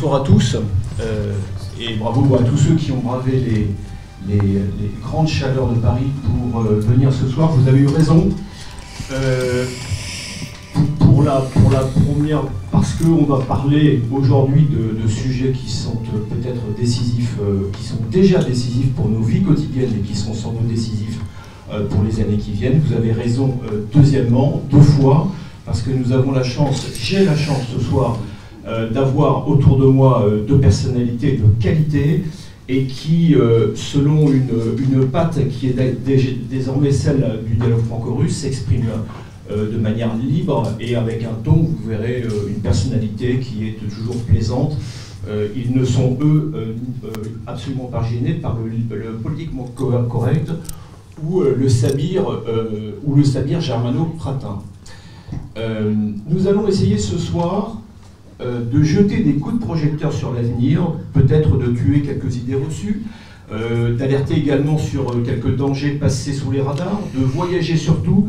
bonsoir à tous et bravo à tous ceux qui ont bravé les, grandes chaleurs de Paris pour venir ce soir. Vous avez eu raison. pour, la, pour la première, parce qu'on va parler aujourd'hui de, de, sujets qui sont peut-être décisifs, qui sont déjà décisifs pour nos vies quotidiennes et qui sont sans doute décisifs pour les années qui viennent. Vous avez raison, deuxièmement, deux fois parce que nous avons la chance, j'ai la chance ce soir, euh, d'avoir autour de moi euh, deux personnalités de qualité et qui, euh, selon une, une, patte qui est désormais celle du dialogue franco-russe, s'expriment de manière libre et avec un ton, vous verrez, une personnalité qui est toujours plaisante. ils ne sont, eux, absolument pas gênés par le, politiquement correct ou le sabir, ou le sabir germano-pratin. Euh, nous allons essayer ce soir euh, de jeter des coups de projecteur sur l'avenir, peut-être de tuer quelques idées reçues, euh, d'alerter également sur quelques dangers passés sous les radars, de voyager surtout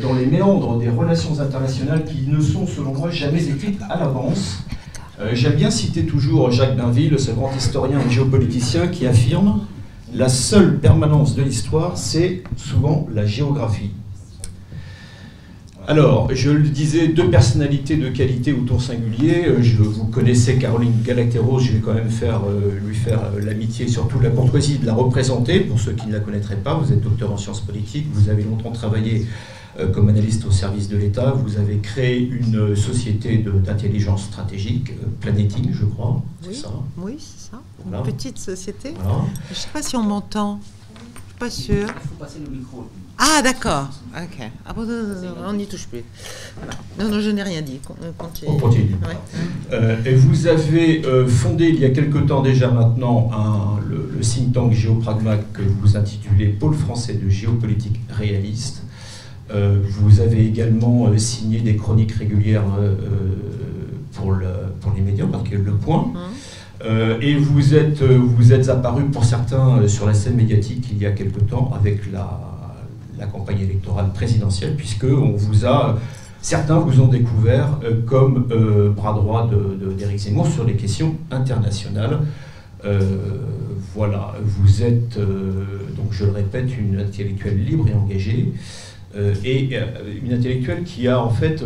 dans les méandres des relations internationales qui ne sont, selon moi, jamais écrites à l'avance. J'aime bien citer toujours Jacques Bainville, ce grand historien et géopoliticien, qui affirme La seule permanence de l'histoire, c'est souvent la géographie. Alors, je le disais, deux personnalités de qualité autour singulier. Euh, je, vous connaissez Caroline Galacteros, je vais quand même faire, euh, lui faire euh, l'amitié et surtout la courtoisie de la représenter. Pour ceux qui ne la connaîtraient pas, vous êtes docteur en sciences politiques, vous avez longtemps travaillé comme analyste au service de l'État, vous avez créé une société d'intelligence stratégique, Planeting, je crois. Oui, ça Oui, c'est ça. Une petite société. Je ne sais pas si on m'entend. Je ne suis pas sûr. Il faut passer le micro. Ah, d'accord. Ok. Ah, on n'y touche plus. Non, non, je n'ai rien dit. Euh, on continue. Euh, et vous avez euh, fondé il y a quelque temps déjà maintenant le, think tank Géopragma que vous intitulez Pôle français de géopolitique réaliste. vous avez également signé des chroniques régulières pour, le, pour les médias, parce que Le Point. Hum. et vous êtes, vous êtes apparu pour certains sur la scène médiatique il y a quelque temps avec la, la campagne électorale présidentielle, puisque on vous a, certains vous ont découvert euh, comme euh, bras droit d'Éric Zemmour sur les questions internationales. Euh, voilà, vous êtes, donc je le répète, une intellectuelle libre et engagée, et une intellectuelle qui a en fait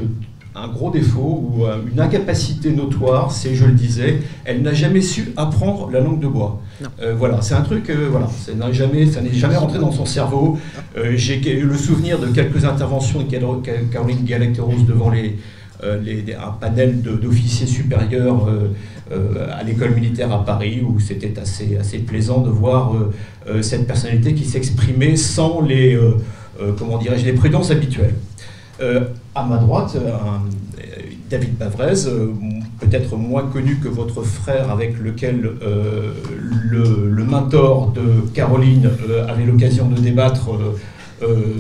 un gros défaut ou euh, une incapacité notoire, c'est, je le disais, elle n'a jamais su apprendre la langue de bois. Euh, voilà, c'est un truc, euh, voilà, ça n'est jamais, ça n'est jamais rentré dans son cerveau. J'ai eu le souvenir de quelques interventions de Caroline Galacteros devant les, les, un panel d'officiers supérieurs à l'école militaire à Paris, où c'était assez, assez plaisant de voir cette personnalité qui s'exprimait sans les, comment dirais-je, les prudences habituelles. Euh, à ma droite, euh, David Bavrez, euh, peut-être moins connu que votre frère avec lequel le, mentor de Caroline avait l'occasion de débattre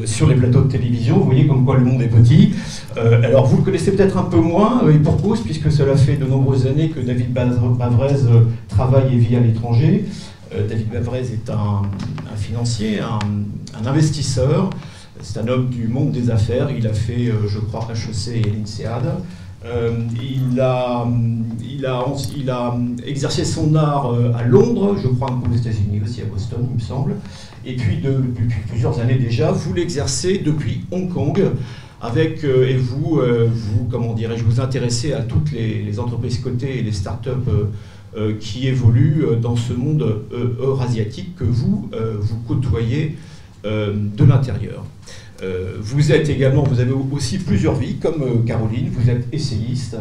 sur les plateaux de télévision. Vous voyez comme quoi le monde est petit. alors vous le connaissez peut-être un peu moins, et pour cause, puisque cela fait de nombreuses années que David Bavrez travaille et vit à l'étranger. David Bavrez est un, financier, un investisseur. C'est un homme du monde des affaires. Il a fait, euh, je crois, HEC et l'INSEAD. Euh, il, a, il, a, exercé son art euh, à Londres, je crois aux États-Unis aussi, à Boston, il me semble. Et puis depuis plusieurs années déjà, vous l'exercez depuis Hong Kong. Avec, et vous, vous, comment dirais-je, vous intéressez à toutes les, entreprises cotées et les startups qui évoluent dans ce monde eurasiatique que vous, vous côtoyez de l'intérieur. Euh, vous êtes également, vous avez aussi plusieurs vies, comme euh, Caroline, vous êtes essayiste,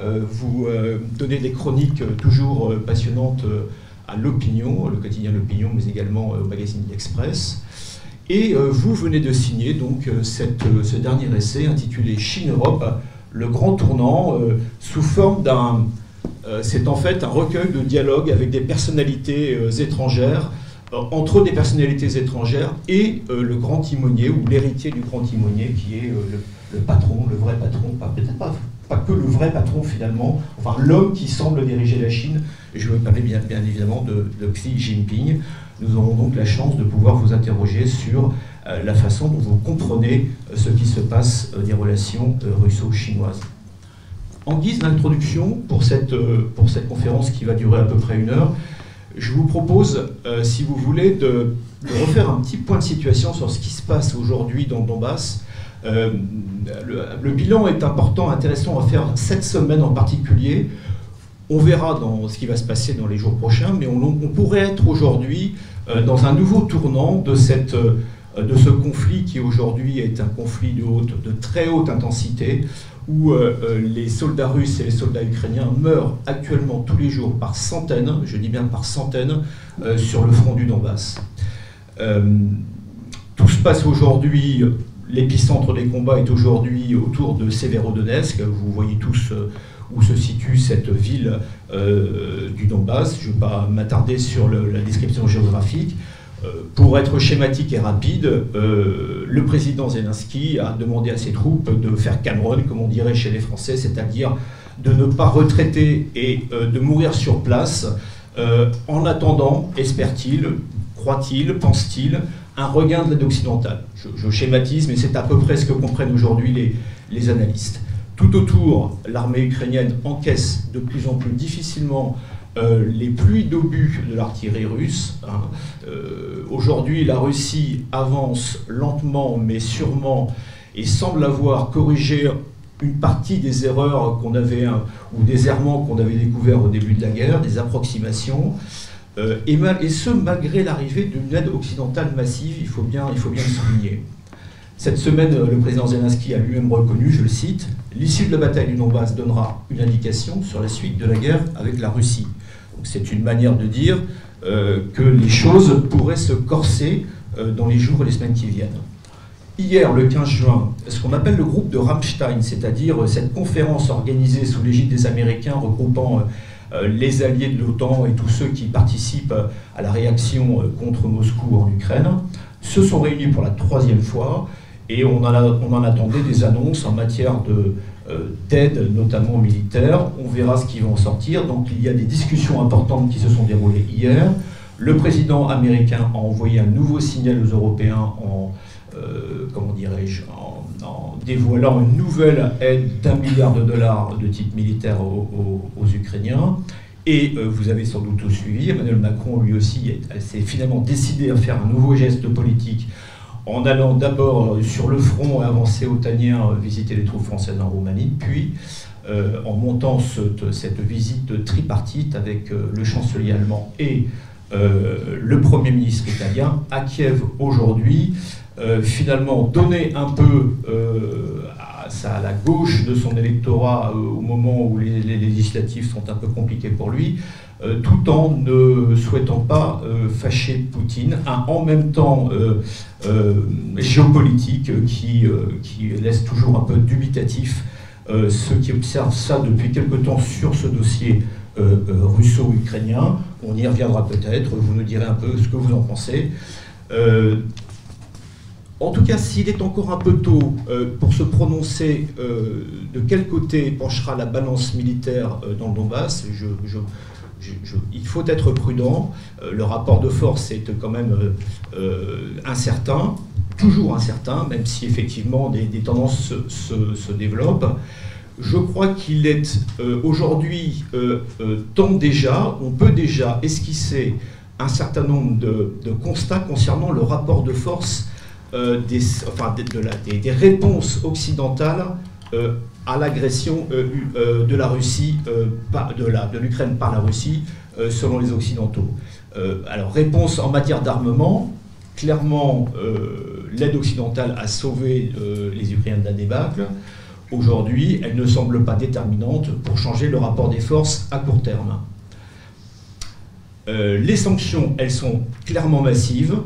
euh, vous donnez des chroniques toujours passionnantes à l'opinion, le quotidien L'Opinion, mais également au magazine L'Express. Et vous venez de signer donc ce dernier essai intitulé Chine-Europe, le grand tournant, sous forme d'un... c'est en fait un recueil de dialogues avec des personnalités étrangères euh, entre des personnalités étrangères et euh, le grand timonier ou l'héritier du grand timonier qui est euh, le, patron, le vrai patron, peut-être pas, que le vrai patron finalement, enfin l'homme qui semble diriger la Chine. Je veux parler bien, évidemment de, Xi Jinping. Nous aurons donc la chance de pouvoir vous interroger sur la façon dont vous comprenez ce qui se passe des relations russo-chinoises. en guise d'introduction pour cette, pour cette conférence qui va durer à peu près une heure, je vous propose, si vous voulez, de, refaire un petit point de situation sur ce qui se passe aujourd'hui dans Donbass. le, le, bilan est important, intéressant à faire cette semaine en particulier. On verra dans ce qui va se passer dans les jours prochains, mais on, pourrait être aujourd'hui dans un nouveau tournant de cette euh, de ce conflit qui aujourd'hui est un conflit de, haute, de très haute intensité, où euh, euh, les soldats russes et les soldats ukrainiens meurent actuellement tous les jours par centaines, je dis bien par centaines, sur le front du Donbass. tout se passe aujourd'hui, l'épicentre des combats est aujourd'hui autour de Severodonetsk, vous voyez tous où se situe cette ville du Donbass, je ne vais pas m'attarder sur la description géographique, euh, pour être schématique et rapide, euh, le président Zelensky a demandé à ses troupes de faire Cameron, comme on dirait chez les Français, c'est-à-dire de ne pas retraiter et euh, de mourir sur place, en attendant, espère-t-il, croit-il, pense-t-il, un regain de l'aide occidentale. Je, schématise, mais c'est à peu près ce que comprennent aujourd'hui les analystes. Tout autour, l'armée ukrainienne encaisse de plus en plus difficilement euh, les pluies d'obus de l'artillerie russe. Hein. Euh, aujourd'hui, la Russie avance lentement mais sûrement et semble avoir corrigé une partie des erreurs qu'on avait, hein, ou des errements qu'on avait découverts au début de la guerre, des approximations. Euh, et, ce, malgré l'arrivée d'une aide occidentale massive, il faut bien, il faut bien le souligner. Cette semaine, le président Zelensky a lui-même reconnu, je le cite, L'issue de la bataille du Donbass donnera une indication sur la suite de la guerre avec la Russie. C'est une manière de dire euh, que les choses pourraient se corser euh, dans les jours et les semaines qui viennent. Hier, le 15 juin, ce qu'on appelle le groupe de Rammstein, c'est-à-dire cette conférence organisée sous l'égide des Américains regroupant euh, les alliés de l'OTAN et tous ceux qui participent à la réaction contre Moscou en Ukraine, se sont réunis pour la troisième fois et on en, attendait des annonces en matière euh, d'aide, notamment militaire. On verra ce qui va en sortir. Donc il y a des discussions importantes qui se sont déroulées hier. Le président américain a envoyé un nouveau signal aux Européens en, euh, comment dirais-je, en, dévoilant une nouvelle aide d'un milliard de dollars de type militaire aux, Ukrainiens. Et euh, vous avez sans doute tout suivi, Emmanuel Macron lui aussi s'est finalement décidé à faire un nouveau geste politique en allant d'abord euh, sur le front avancé otanien euh, visiter les troupes françaises en Roumanie, puis euh, en montant cette, visite tripartite avec le chancelier allemand et le Premier ministre italien à Kiev aujourd'hui, finalement donner un peu à, la gauche de son électorat au moment où les, législatives sont un peu compliquées pour lui, euh, tout en ne souhaitant pas euh, fâcher Poutine, un en même temps euh, géopolitique qui, qui laisse toujours un peu dubitatif ceux qui observent ça depuis quelque temps sur ce dossier russo-ukrainien. On y reviendra peut-être, vous nous direz un peu ce que vous en pensez. En tout cas, s'il est encore un peu tôt pour se prononcer de quel côté penchera la balance militaire dans le Donbass, il faut être prudent. Euh, le rapport de force est quand même euh, euh, incertain, toujours incertain, même si effectivement des, tendances se, développent. Je crois qu'il est aujourd'hui temps déjà, on peut déjà esquisser un certain nombre de, constats concernant le rapport de force des, enfin, des, réponses occidentales à l'agression euh, euh, de la Russie, euh, de l'Ukraine par la Russie, selon les Occidentaux. alors, réponse en matière d'armement, clairement, l'aide occidentale a sauvé les Ukrainiens d'un débâcle. Aujourd'hui, elle ne semble pas déterminante pour changer le rapport des forces à court terme. les sanctions, elles sont clairement massives,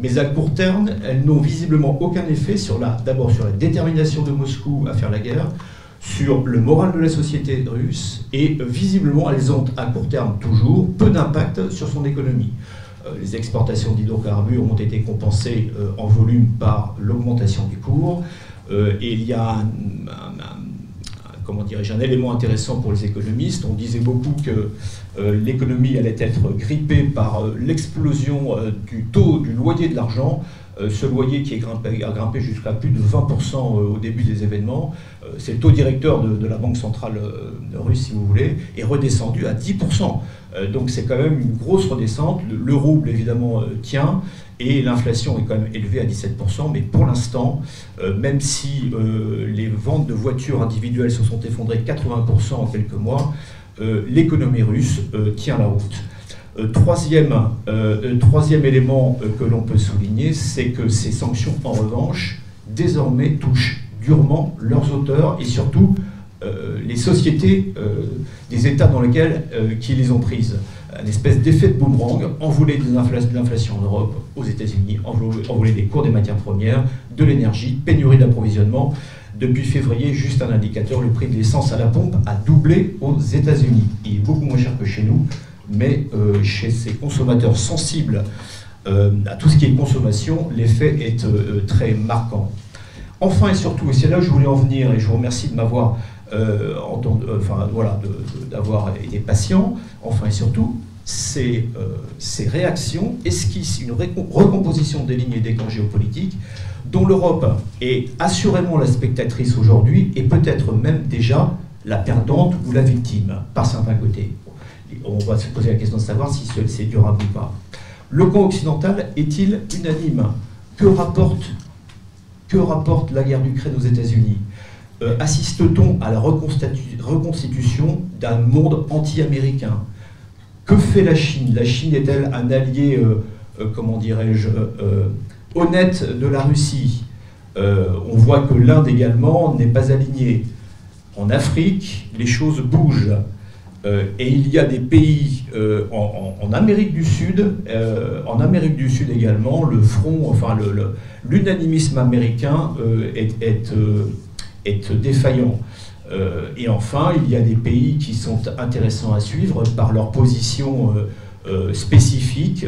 mais à court terme, elles n'ont visiblement aucun effet sur la, d'abord sur la détermination de Moscou à faire la guerre, sur le moral de la société russe et euh, visiblement elles ont à court terme toujours peu d'impact sur son économie. Euh, les exportations d'hydrocarbures ont été compensées euh, en volume par l'augmentation des cours et il y a un, comment dirais un élément intéressant pour les économistes. On disait beaucoup que l'économie allait être grippée par l'explosion du taux du loyer de l'argent. ce loyer qui a grimpé jusqu'à plus de 20% au début des événements, c'est le taux directeur de, la Banque centrale russe, si vous voulez, est redescendu à 10%. donc c'est quand même une grosse redescente. Le, rouble, évidemment, tient. Et l'inflation est quand même élevée à 17%, mais pour l'instant, même si les ventes de voitures individuelles se sont effondrées 80% en quelques mois, l'économie russe tient la route. Euh, troisième, euh, euh, troisième élément que l'on peut souligner, c'est que ces sanctions, en revanche, désormais touchent durement leurs auteurs et surtout les sociétés des États dans lesquels qui les ont prises. Un espèce d'effet de boomerang, envolé de l'inflation en Europe, aux États-Unis, envolé des cours des matières premières, de l'énergie, pénurie d'approvisionnement. Depuis février, juste un indicateur, le prix de l'essence à la pompe a doublé aux États-Unis. Il est beaucoup moins cher que chez nous mais euh, chez ces consommateurs sensibles euh, à tout ce qui est consommation, l'effet est euh, très marquant. Enfin et surtout, et c'est là où je voulais en venir, et je vous remercie de m'avoir enfin, voilà, d'avoir été patient, enfin et surtout, ces, ces réactions esquissent une recomposition des lignes et des camps géopolitiques dont l'Europe est assurément la spectatrice aujourd'hui et peut-être même déjà la perdante ou la victime par certains côtés. On va se poser la question de savoir si c'est durable ou pas. Le camp occidental est-il unanime? Que rapporte, que rapporte la guerre d'Ukraine aux États-Unis? Euh, Assiste-t-on à la reconstitution d'un monde anti-américain? Que fait la Chine? La Chine est-elle un allié, euh, euh, comment dirais-je, honnête de la Russie? On voit que l'Inde également n'est pas alignée. En Afrique, les choses bougent. Et il y a des pays en, Amérique du Sud, en Amérique du Sud également, le front, enfin l'unanimisme américain est, défaillant. et enfin, il y a des pays qui sont intéressants à suivre par leur position spécifique,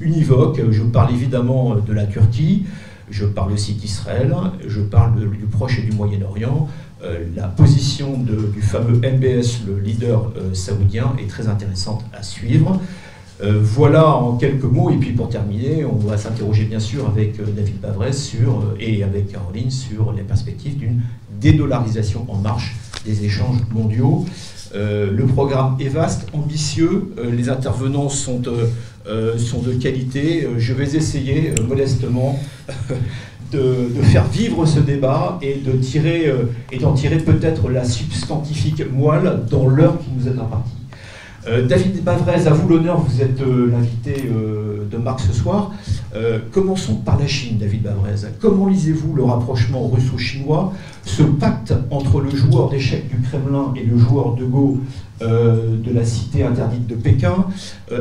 univoque. Je parle évidemment de la Turquie, je parle aussi d'Israël, je parle du Proche et du Moyen-Orient, euh, la position du fameux MBS, le leader euh, saoudien, est très intéressante à suivre. Euh, voilà en quelques mots, et puis pour terminer, on va s'interroger bien sûr avec David Bavrez sur, et avec Caroline sur les perspectives d'une dédollarisation en marche des échanges mondiaux. le programme est vaste, ambitieux, les intervenants sont, sont de qualité. je vais essayer modestement de, faire vivre ce débat et de tirer euh, d'en tirer peut-être la substantifique moelle dans l'heure qui nous est impartie. Euh, David Bavrez, à vous l'honneur, vous êtes euh, l'invité de Marc ce soir. commençons par la Chine, David Bavrez. Comment lisez-vous le rapprochement russo-chinois, ce pacte entre le joueur d'échecs du Kremlin et le joueur de Go de la cité interdite de Pékin?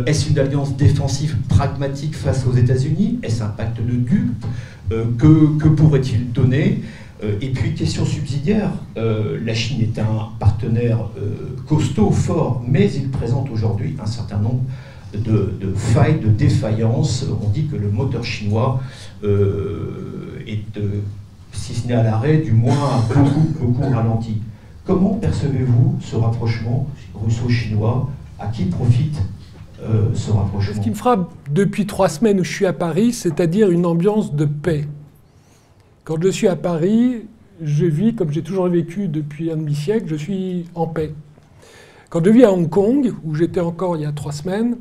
Est-ce une alliance défensive pragmatique face aux États-Unis? Est-ce un pacte de dupes? Euh, que, pourrait-il donner? euh, et puis, question subsidiaire, euh, la Chine est un partenaire costaud, fort, mais il présente aujourd'hui un certain nombre de, failles, de défaillances. On dit que le moteur chinois est, si ce n'est à l'arrêt, du moins beaucoup, beaucoup ralenti. Comment percevez-vous ce rapprochement russo-chinois? À qui profite euh, ce qui me frappe depuis trois semaines où je suis à Paris, c'est-à-dire une ambiance de paix. Quand je suis à Paris, je vis comme j'ai toujours vécu depuis un demi-siècle, je suis en paix. Quand je vis à Hong Kong, où j'étais encore il y a trois semaines,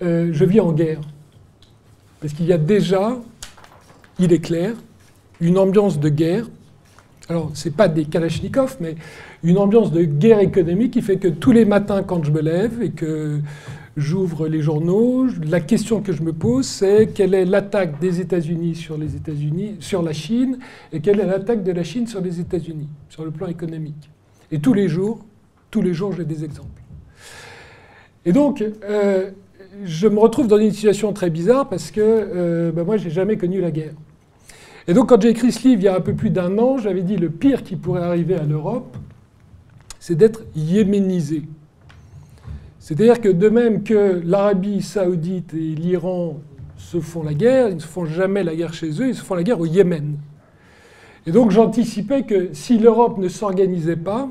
euh, je vis en guerre. Parce qu'il y a déjà, il est clair, une ambiance de guerre. Alors, ce n'est pas des Kalachnikov, mais une ambiance de guerre économique qui fait que tous les matins, quand je me lève et que j'ouvre les journaux, la question que je me pose, c'est quelle est l'attaque des États-Unis sur les États-Unis, sur la Chine, et quelle est l'attaque de la Chine sur les États-Unis, sur le plan économique. Et tous les jours, tous les jours, j'ai des exemples. Et donc, euh, je me retrouve dans une situation très bizarre parce que euh, ben moi, j'ai jamais connu la guerre. Et donc, quand j'ai écrit ce livre il y a un peu plus d'un an, j'avais dit le pire qui pourrait arriver à l'Europe, c'est d'être yéménisé. C'est-à-dire que de même que l'Arabie saoudite et l'Iran se font la guerre, ils ne se font jamais la guerre chez eux, ils se font la guerre au Yémen. Et donc j'anticipais que si l'Europe ne s'organisait pas,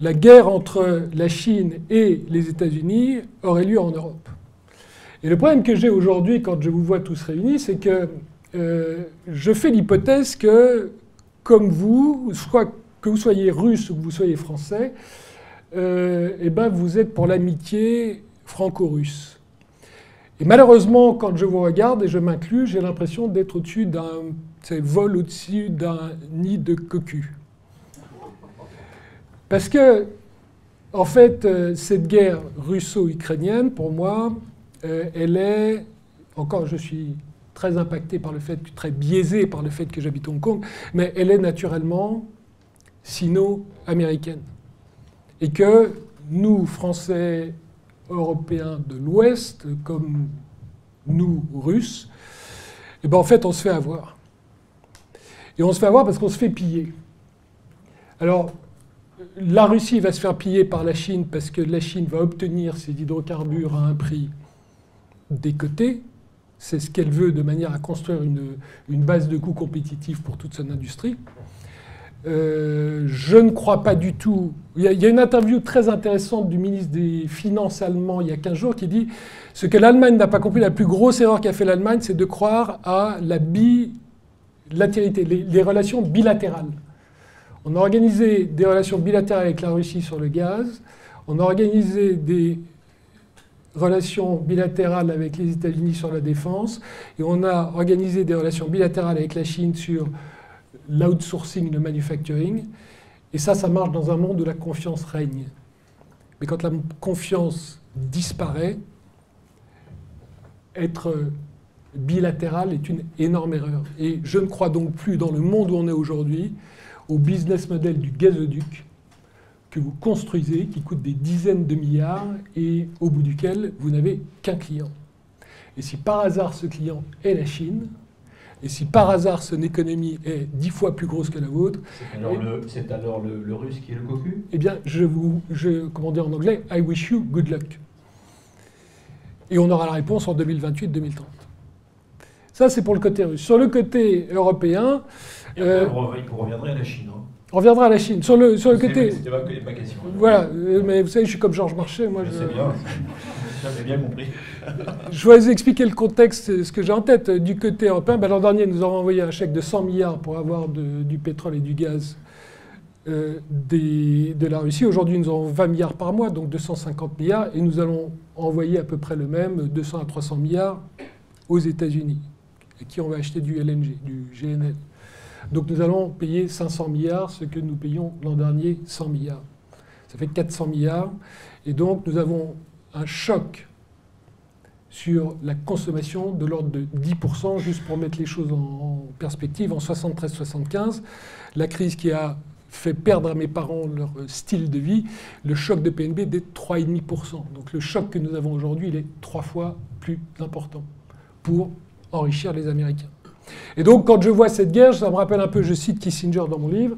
la guerre entre la Chine et les États-Unis aurait lieu en Europe. Et le problème que j'ai aujourd'hui quand je vous vois tous réunis, c'est que je fais l'hypothèse que, comme vous, que vous soyez russe ou que vous soyez français, eh ben vous êtes pour l'amitié franco-russe. Et malheureusement, quand je vous regarde et je m'inclus, j'ai l'impression d'être au-dessus d'un vol au-dessus d'un nid de cocu. Parce que, en fait, euh, cette guerre russo-ukrainienne, pour moi, euh, elle est, encore je suis très impacté par le fait, très biaisé par le fait que j'habite Hong Kong, mais elle est naturellement sino-américaine. Et que nous, Français, Européens de l'Ouest, comme nous, Russes, eh ben, en fait, on se fait avoir. Et on se fait avoir parce qu'on se fait piller. Alors, la Russie va se faire piller par la Chine parce que la Chine va obtenir ses hydrocarbures à un prix décoté. C'est ce qu'elle veut de manière à construire une, base de coûts compétitive pour toute son industrie. Euh, je ne crois pas du tout. Il y, a, une interview très intéressante du ministre des Finances allemand il y a 15 jours qui dit ce que l'Allemagne n'a pas compris, la plus grosse erreur qu'a fait l'Allemagne, c'est de croire à la bilatérité, les relations bilatérales. On a organisé des relations bilatérales avec la Russie sur le gaz. On a organisé des relations bilatérales avec les États-Unis sur la défense. Et on a organisé des relations bilatérales avec la Chine sur l'outsourcing, le manufacturing. Et ça, ça marche dans un monde où la confiance règne. Mais quand la confiance disparaît, être bilatéral est une énorme erreur. Et je ne crois donc plus dans le monde où on est aujourd'hui au business model du gazoduc que vous construisez, qui coûte des dizaines de milliards et au bout duquel vous n'avez qu'un client. Et si par hasard ce client est la Chine, et si par hasard son économie est dix fois plus grosse que la vôtre, c'est alors, le, russe qui est le cocu? Eh bien, je vous, je, comment dire en anglais, I wish you good luck. Et on aura la réponse en 2028-2030. Ça, c'est pour le côté russe. Sur le côté européen, euh, vous reviendrez à la Chine. Hein. On reviendra à la Chine. Sur le, sur le côté. C'était pas, question. Voilà, euh, mais vous savez, je suis comme Georges Marchais. Moi, je... C'est bien, bien compris. je vais vous expliquer le contexte, ce que j'ai en tête. Du côté européen, ben, l'an dernier, nous avons envoyé un chèque de 100 milliards pour avoir du pétrole et du gaz euh, de la Russie. Aujourd'hui, nous avons 20 milliards par mois, donc 250 milliards, et nous allons envoyer à peu près le même, 200 à 300 milliards, aux États-Unis, qui on va acheter du LNG, du GNL. Donc nous allons payer 500 milliards, ce que nous payons l'an dernier 100 milliards. Ça fait 400 milliards. Et donc nous avons un choc sur la consommation de l'ordre de 10%, juste pour mettre les choses en, perspective. En 73-75, la crise qui a fait perdre à mes parents leur style de vie, le choc de PNB est de 3,5%. Donc le choc que nous avons aujourd'hui, il est trois fois plus important pour enrichir les Américains. Et donc, quand je vois cette guerre, ça me rappelle un peu, je cite Kissinger dans mon livre,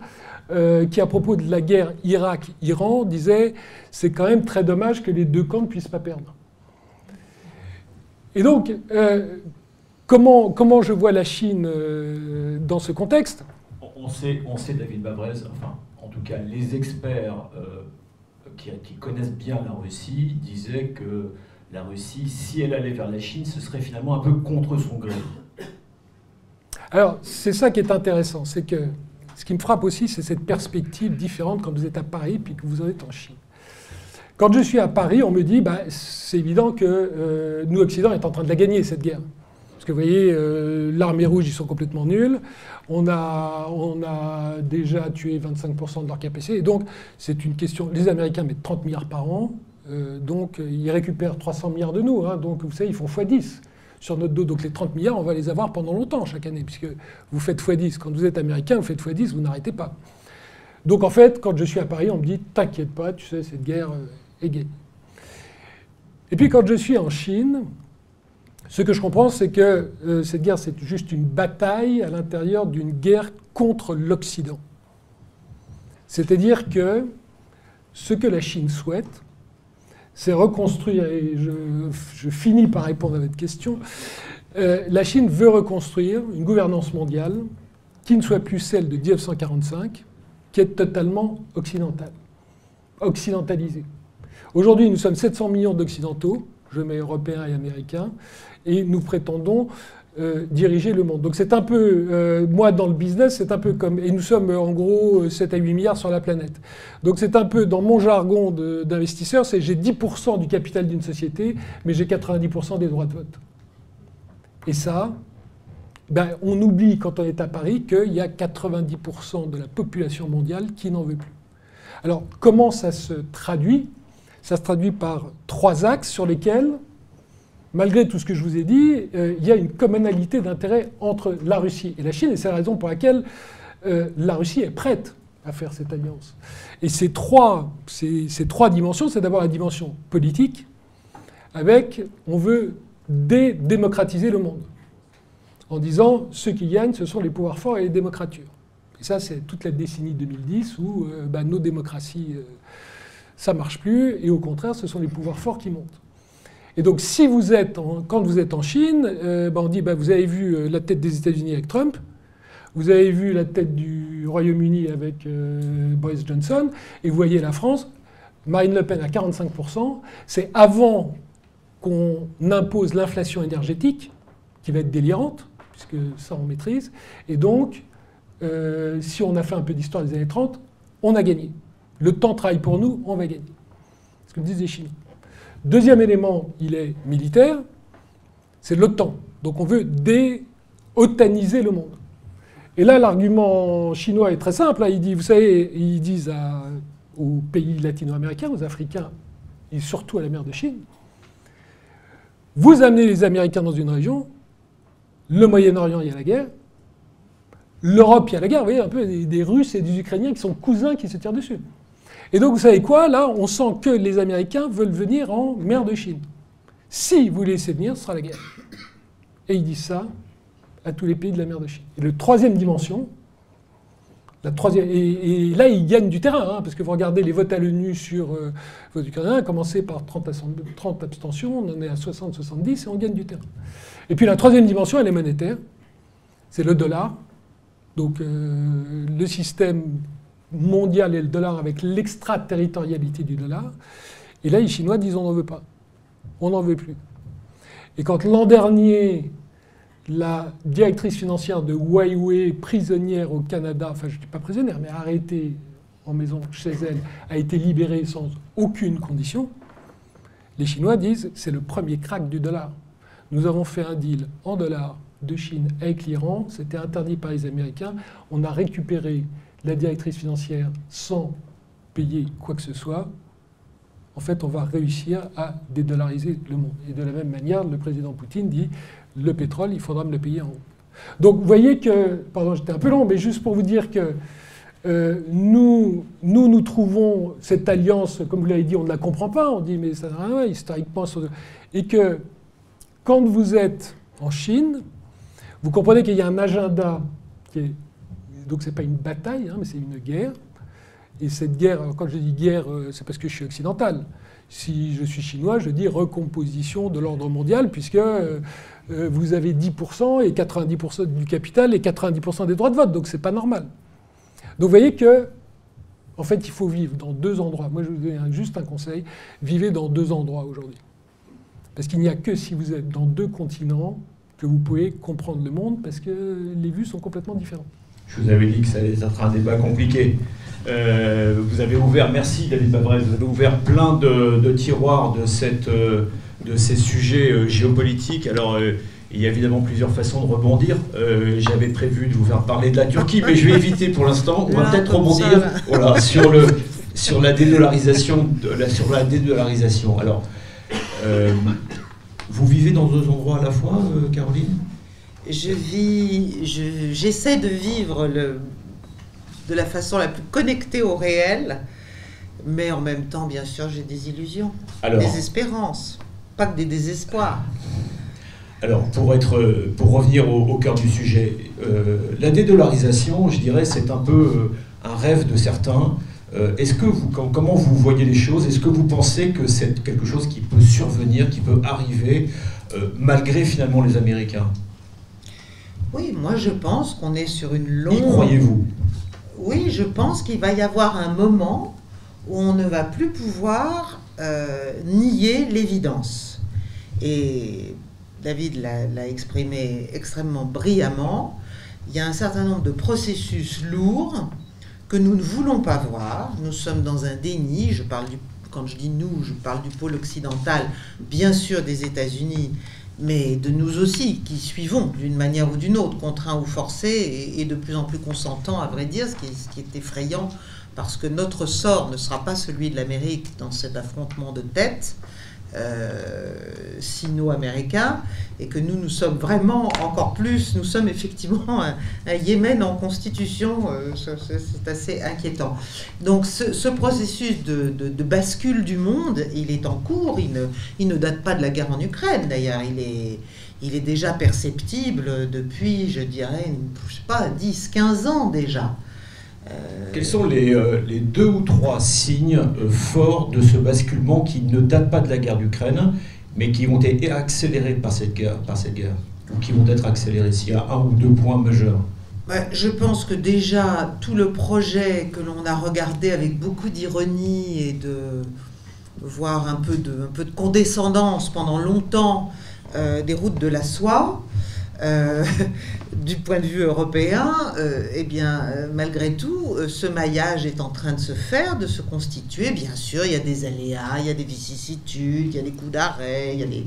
euh, qui, à propos de la guerre Irak-Iran, disait c'est quand même très dommage que les deux camps ne puissent pas perdre. Et donc, euh, comment, comment je vois la Chine euh, dans ce contexte? On sait, on sait, David Babrez, enfin, en tout cas, les experts qui, qui, connaissent bien la Russie disaient que la Russie, si elle allait vers la Chine, ce serait finalement un peu contre son gré. Alors, c'est ça qui est intéressant, c'est que ce qui me frappe aussi, c'est cette perspective différente quand vous êtes à Paris puis que vous êtes en Chine. Quand je suis à Paris, on me dit, bah, c'est évident que euh, nous, Occident, est en train de la gagner, cette guerre. Parce que vous voyez, euh, l'armée rouge, ils sont complètement nuls. On a, on a déjà tué 25% de leur capacité. Et donc, c'est une question. Les Américains mettent 30 milliards par an. Euh, donc, ils récupèrent 300 milliards de nous. Hein. donc, vous savez, ils font x10 sur notre dos. Donc les 30 milliards, on va les avoir pendant longtemps chaque année, puisque vous faites x10. Quand vous êtes américain, vous faites x10, vous n'arrêtez pas. Donc en fait, quand je suis à Paris, on me dit T'inquiète pas, tu sais, cette guerre euh, est gagnée. Et puis quand je suis en Chine, ce que je comprends, c'est que euh, cette guerre, c'est juste une bataille à l'intérieur d'une guerre contre l'Occident. C'est-à-dire que ce que la Chine souhaite, c'est reconstruire, et je, finis par répondre à votre question, euh, la Chine veut reconstruire une gouvernance mondiale qui ne soit plus celle de 1945, qui est totalement occidentale, occidentalisée. Aujourd'hui, nous sommes 700 millions d'Occidentaux, je mets Européens et Américains, et nous prétendons euh, diriger le monde. Donc c'est un peu, euh, moi dans le business, c'est un peu comme, et nous sommes en gros 7 à 8 milliards sur la planète. Donc c'est un peu, dans mon jargon d'investisseur, c'est j'ai 10% du capital d'une société, mais j'ai 90% des droits de vote. Et ça, ben, on oublie quand on est à Paris qu'il y a 90% de la population mondiale qui n'en veut plus. Alors comment ça se traduit? Ça se traduit par trois axes sur lesquels malgré tout ce que je vous ai dit, euh, il y a une commonalité d'intérêt entre la Russie et la Chine, et c'est la raison pour laquelle euh, la Russie est prête à faire cette alliance. Et ces trois, dimensions, c'est d'abord la dimension politique, avec, on veut dédémocratiser le monde, en disant, ceux qui gagnent, ce sont les pouvoirs forts et les démocratures. Et ça, c'est toute la décennie 2010 où euh, bah, nos démocraties, ça marche plus, et au contraire, ce sont les pouvoirs forts qui montent. Et donc, si vous êtes quand vous êtes en Chine, euh, ben, on dit bah, vous avez vu euh, la tête des États-Unis avec Trump, vous avez vu la tête du Royaume-Uni avec euh, Boris Johnson, et vous voyez la France, Marine Le Pen à 45%. C'est avant qu'on impose l'inflation énergétique, qui va être délirante, puisque ça on maîtrise. Et donc, si on a fait un peu d'histoire des années 30, on a gagné. Le temps travaille pour nous, on va gagner. C'est ce que disent les Chinois. Deuxième élément, il est militaire, c'est l'OTAN. Donc on veut dé-otaniser le monde. Et là, l'argument chinois est très simple. Hein. Ils, vous savez, ils disent aux pays latino-américains, aux Africains, et surtout à la mer de Chine, vous amenez les Américains dans une région, le Moyen-Orient, il y a la guerre, l'Europe, il y a la guerre, vous voyez, un peu des Russes et des Ukrainiens qui sont cousins qui se tirent dessus. Et donc, vous savez quoi? Là, on sent que les Américains veulent venir en mer de Chine. Si vous laissez venir, ce sera la guerre. Et ils disent ça à tous les pays de la mer de Chine. Et la troisième dimension, la troisième, et, là, ils gagnent du terrain, hein, parce que vous regardez les votes à l'ONU sur euh, vote ukrainien, commencé par 30, 30 abstentions, on en est à 60-70, et on gagne du terrain. Et puis la troisième dimension, elle est monétaire, c'est le dollar. Donc euh, le système mondial et le dollar avec l'extraterritorialité du dollar. Et là, les Chinois disent on n'en veut pas. On n'en veut plus. Et quand l'an dernier, la directrice financière de Huawei, prisonnière au Canada, enfin je ne dis pas prisonnière, mais arrêtée en maison chez elle, a été libérée sans aucune condition, les Chinois disent c'est le premier crack du dollar. Nous avons fait un deal en dollars de Chine avec l'Iran, c'était interdit par les Américains, on a récupéré la directrice financière sans payer quoi que ce soit, en fait, on va réussir à dédollariser le monde. Et de la même manière, le président Poutine dit le pétrole, il faudra me le payer en haut. Donc, vous voyez que, pardon, j'étais un peu long, mais juste pour vous dire que euh, nous, nous, nous trouvons cette alliance, comme vous l'avez dit, on ne la comprend pas. On dit, mais ça n'a rien, historiquement. Et que quand vous êtes en Chine, vous comprenez qu'il y a un agenda qui est donc ce n'est pas une bataille, hein, mais c'est une guerre. Et cette guerre, quand je dis guerre, euh, c'est parce que je suis occidental. Si je suis chinois, je dis recomposition de l'ordre mondial, puisque euh, euh, vous avez 10% et 90% du capital et 90% des droits de vote, donc c'est pas normal. Donc vous voyez que, en fait, il faut vivre dans deux endroits. Moi, je vous donne juste un conseil vivez dans deux endroits aujourd'hui. Parce qu'il n'y a que si vous êtes dans deux continents que vous pouvez comprendre le monde, parce que les vues sont complètement différentes. Je vous avais dit que ça allait être un débat compliqué. Euh, vous avez ouvert, merci David Babrez, vous avez ouvert plein de, tiroirs de, cette, euh, de ces sujets euh, géopolitiques. Alors, il y a évidemment plusieurs façons de rebondir. J'avais prévu de vous faire parler de la Turquie, mais je vais éviter pour l'instant. On va peut-être rebondir voilà, sur, le, sur la dédollarisation. De la, sur la dédollarisation. Alors, vous vivez dans deux endroits à la fois, Caroline? Je vis, j'essaie de vivre le, de la façon la plus connectée au réel, mais en même temps, bien sûr, j'ai des illusions, des espérances, pas que des désespoirs. Alors, pour, être, pour revenir au, cœur du sujet, euh, la dédollarisation, je dirais, c'est un peu euh, un rêve de certains. Euh, est-ce que vous, comment vous voyez les choses? Est-ce que vous pensez que c'est quelque chose qui peut survenir, qui peut arriver, malgré finalement les Américains? Oui, moi je pense qu'on est sur une longue... Croyez-vous? Oui, je pense qu'il va y avoir un moment où on ne va plus pouvoir euh, nier l'évidence. Et David l'a exprimé extrêmement brillamment, il y a un certain nombre de processus lourds que nous ne voulons pas voir. Nous sommes dans un déni. Je parle du, quand je dis nous, je parle du pôle occidental, bien sûr des États-Unis, mais de nous aussi, qui suivons d'une manière ou d'une autre, contraints ou forcés, et, de plus en plus consentants, à vrai dire, ce qui, ce qui est effrayant, parce que notre sort ne sera pas celui de l'Amérique dans cet affrontement de tête. Euh, sino-américain et que nous, nous sommes vraiment encore plus, nous sommes effectivement un, Yémen en constitution, euh, c'est assez inquiétant. Donc ce, processus de, bascule du monde, il est en cours, il ne, date pas de la guerre en Ukraine d'ailleurs, il est, déjà perceptible depuis, je dirais, je sais pas, 10, 15 ans déjà. Euh, Quels sont les, euh, les, deux ou trois signes euh, forts de ce basculement qui ne datent pas de la guerre d'Ukraine, mais qui ont été accélérés par cette guerre, par cette guerre ou qui vont être accélérés S'il y a un ou deux points majeurs? Je pense que déjà tout le projet que l'on a regardé avec beaucoup d'ironie et de voire un peu de, un peu de condescendance pendant longtemps des routes de la soie, euh, du point de vue européen, euh, eh bien, euh, malgré tout, ce maillage est en train de se faire, de se constituer. Bien sûr, il y a des aléas, il y a des vicissitudes, il y a des coups d'arrêt, il y a des,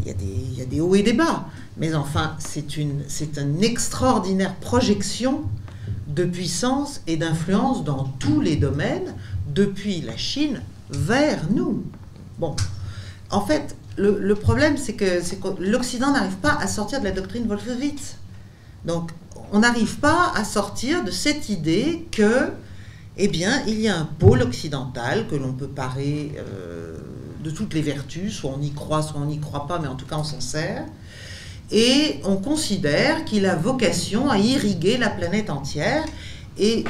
il y a des, hauts et des bas. Mais enfin, c'est une, c'est une extraordinaire projection de puissance et d'influence dans tous les domaines, depuis la Chine vers nous. Bon, en fait, le, problème, c'est que, l'Occident n'arrive pas à sortir de la doctrine Wolfowitz. Donc, on n'arrive pas à sortir de cette idée que, eh bien, il y a un pôle occidental que l'on peut parer euh, de toutes les vertus, soit on y croit, soit on n'y croit pas, mais en tout cas on s'en sert. Et on considère qu'il a vocation à irriguer la planète entière, et,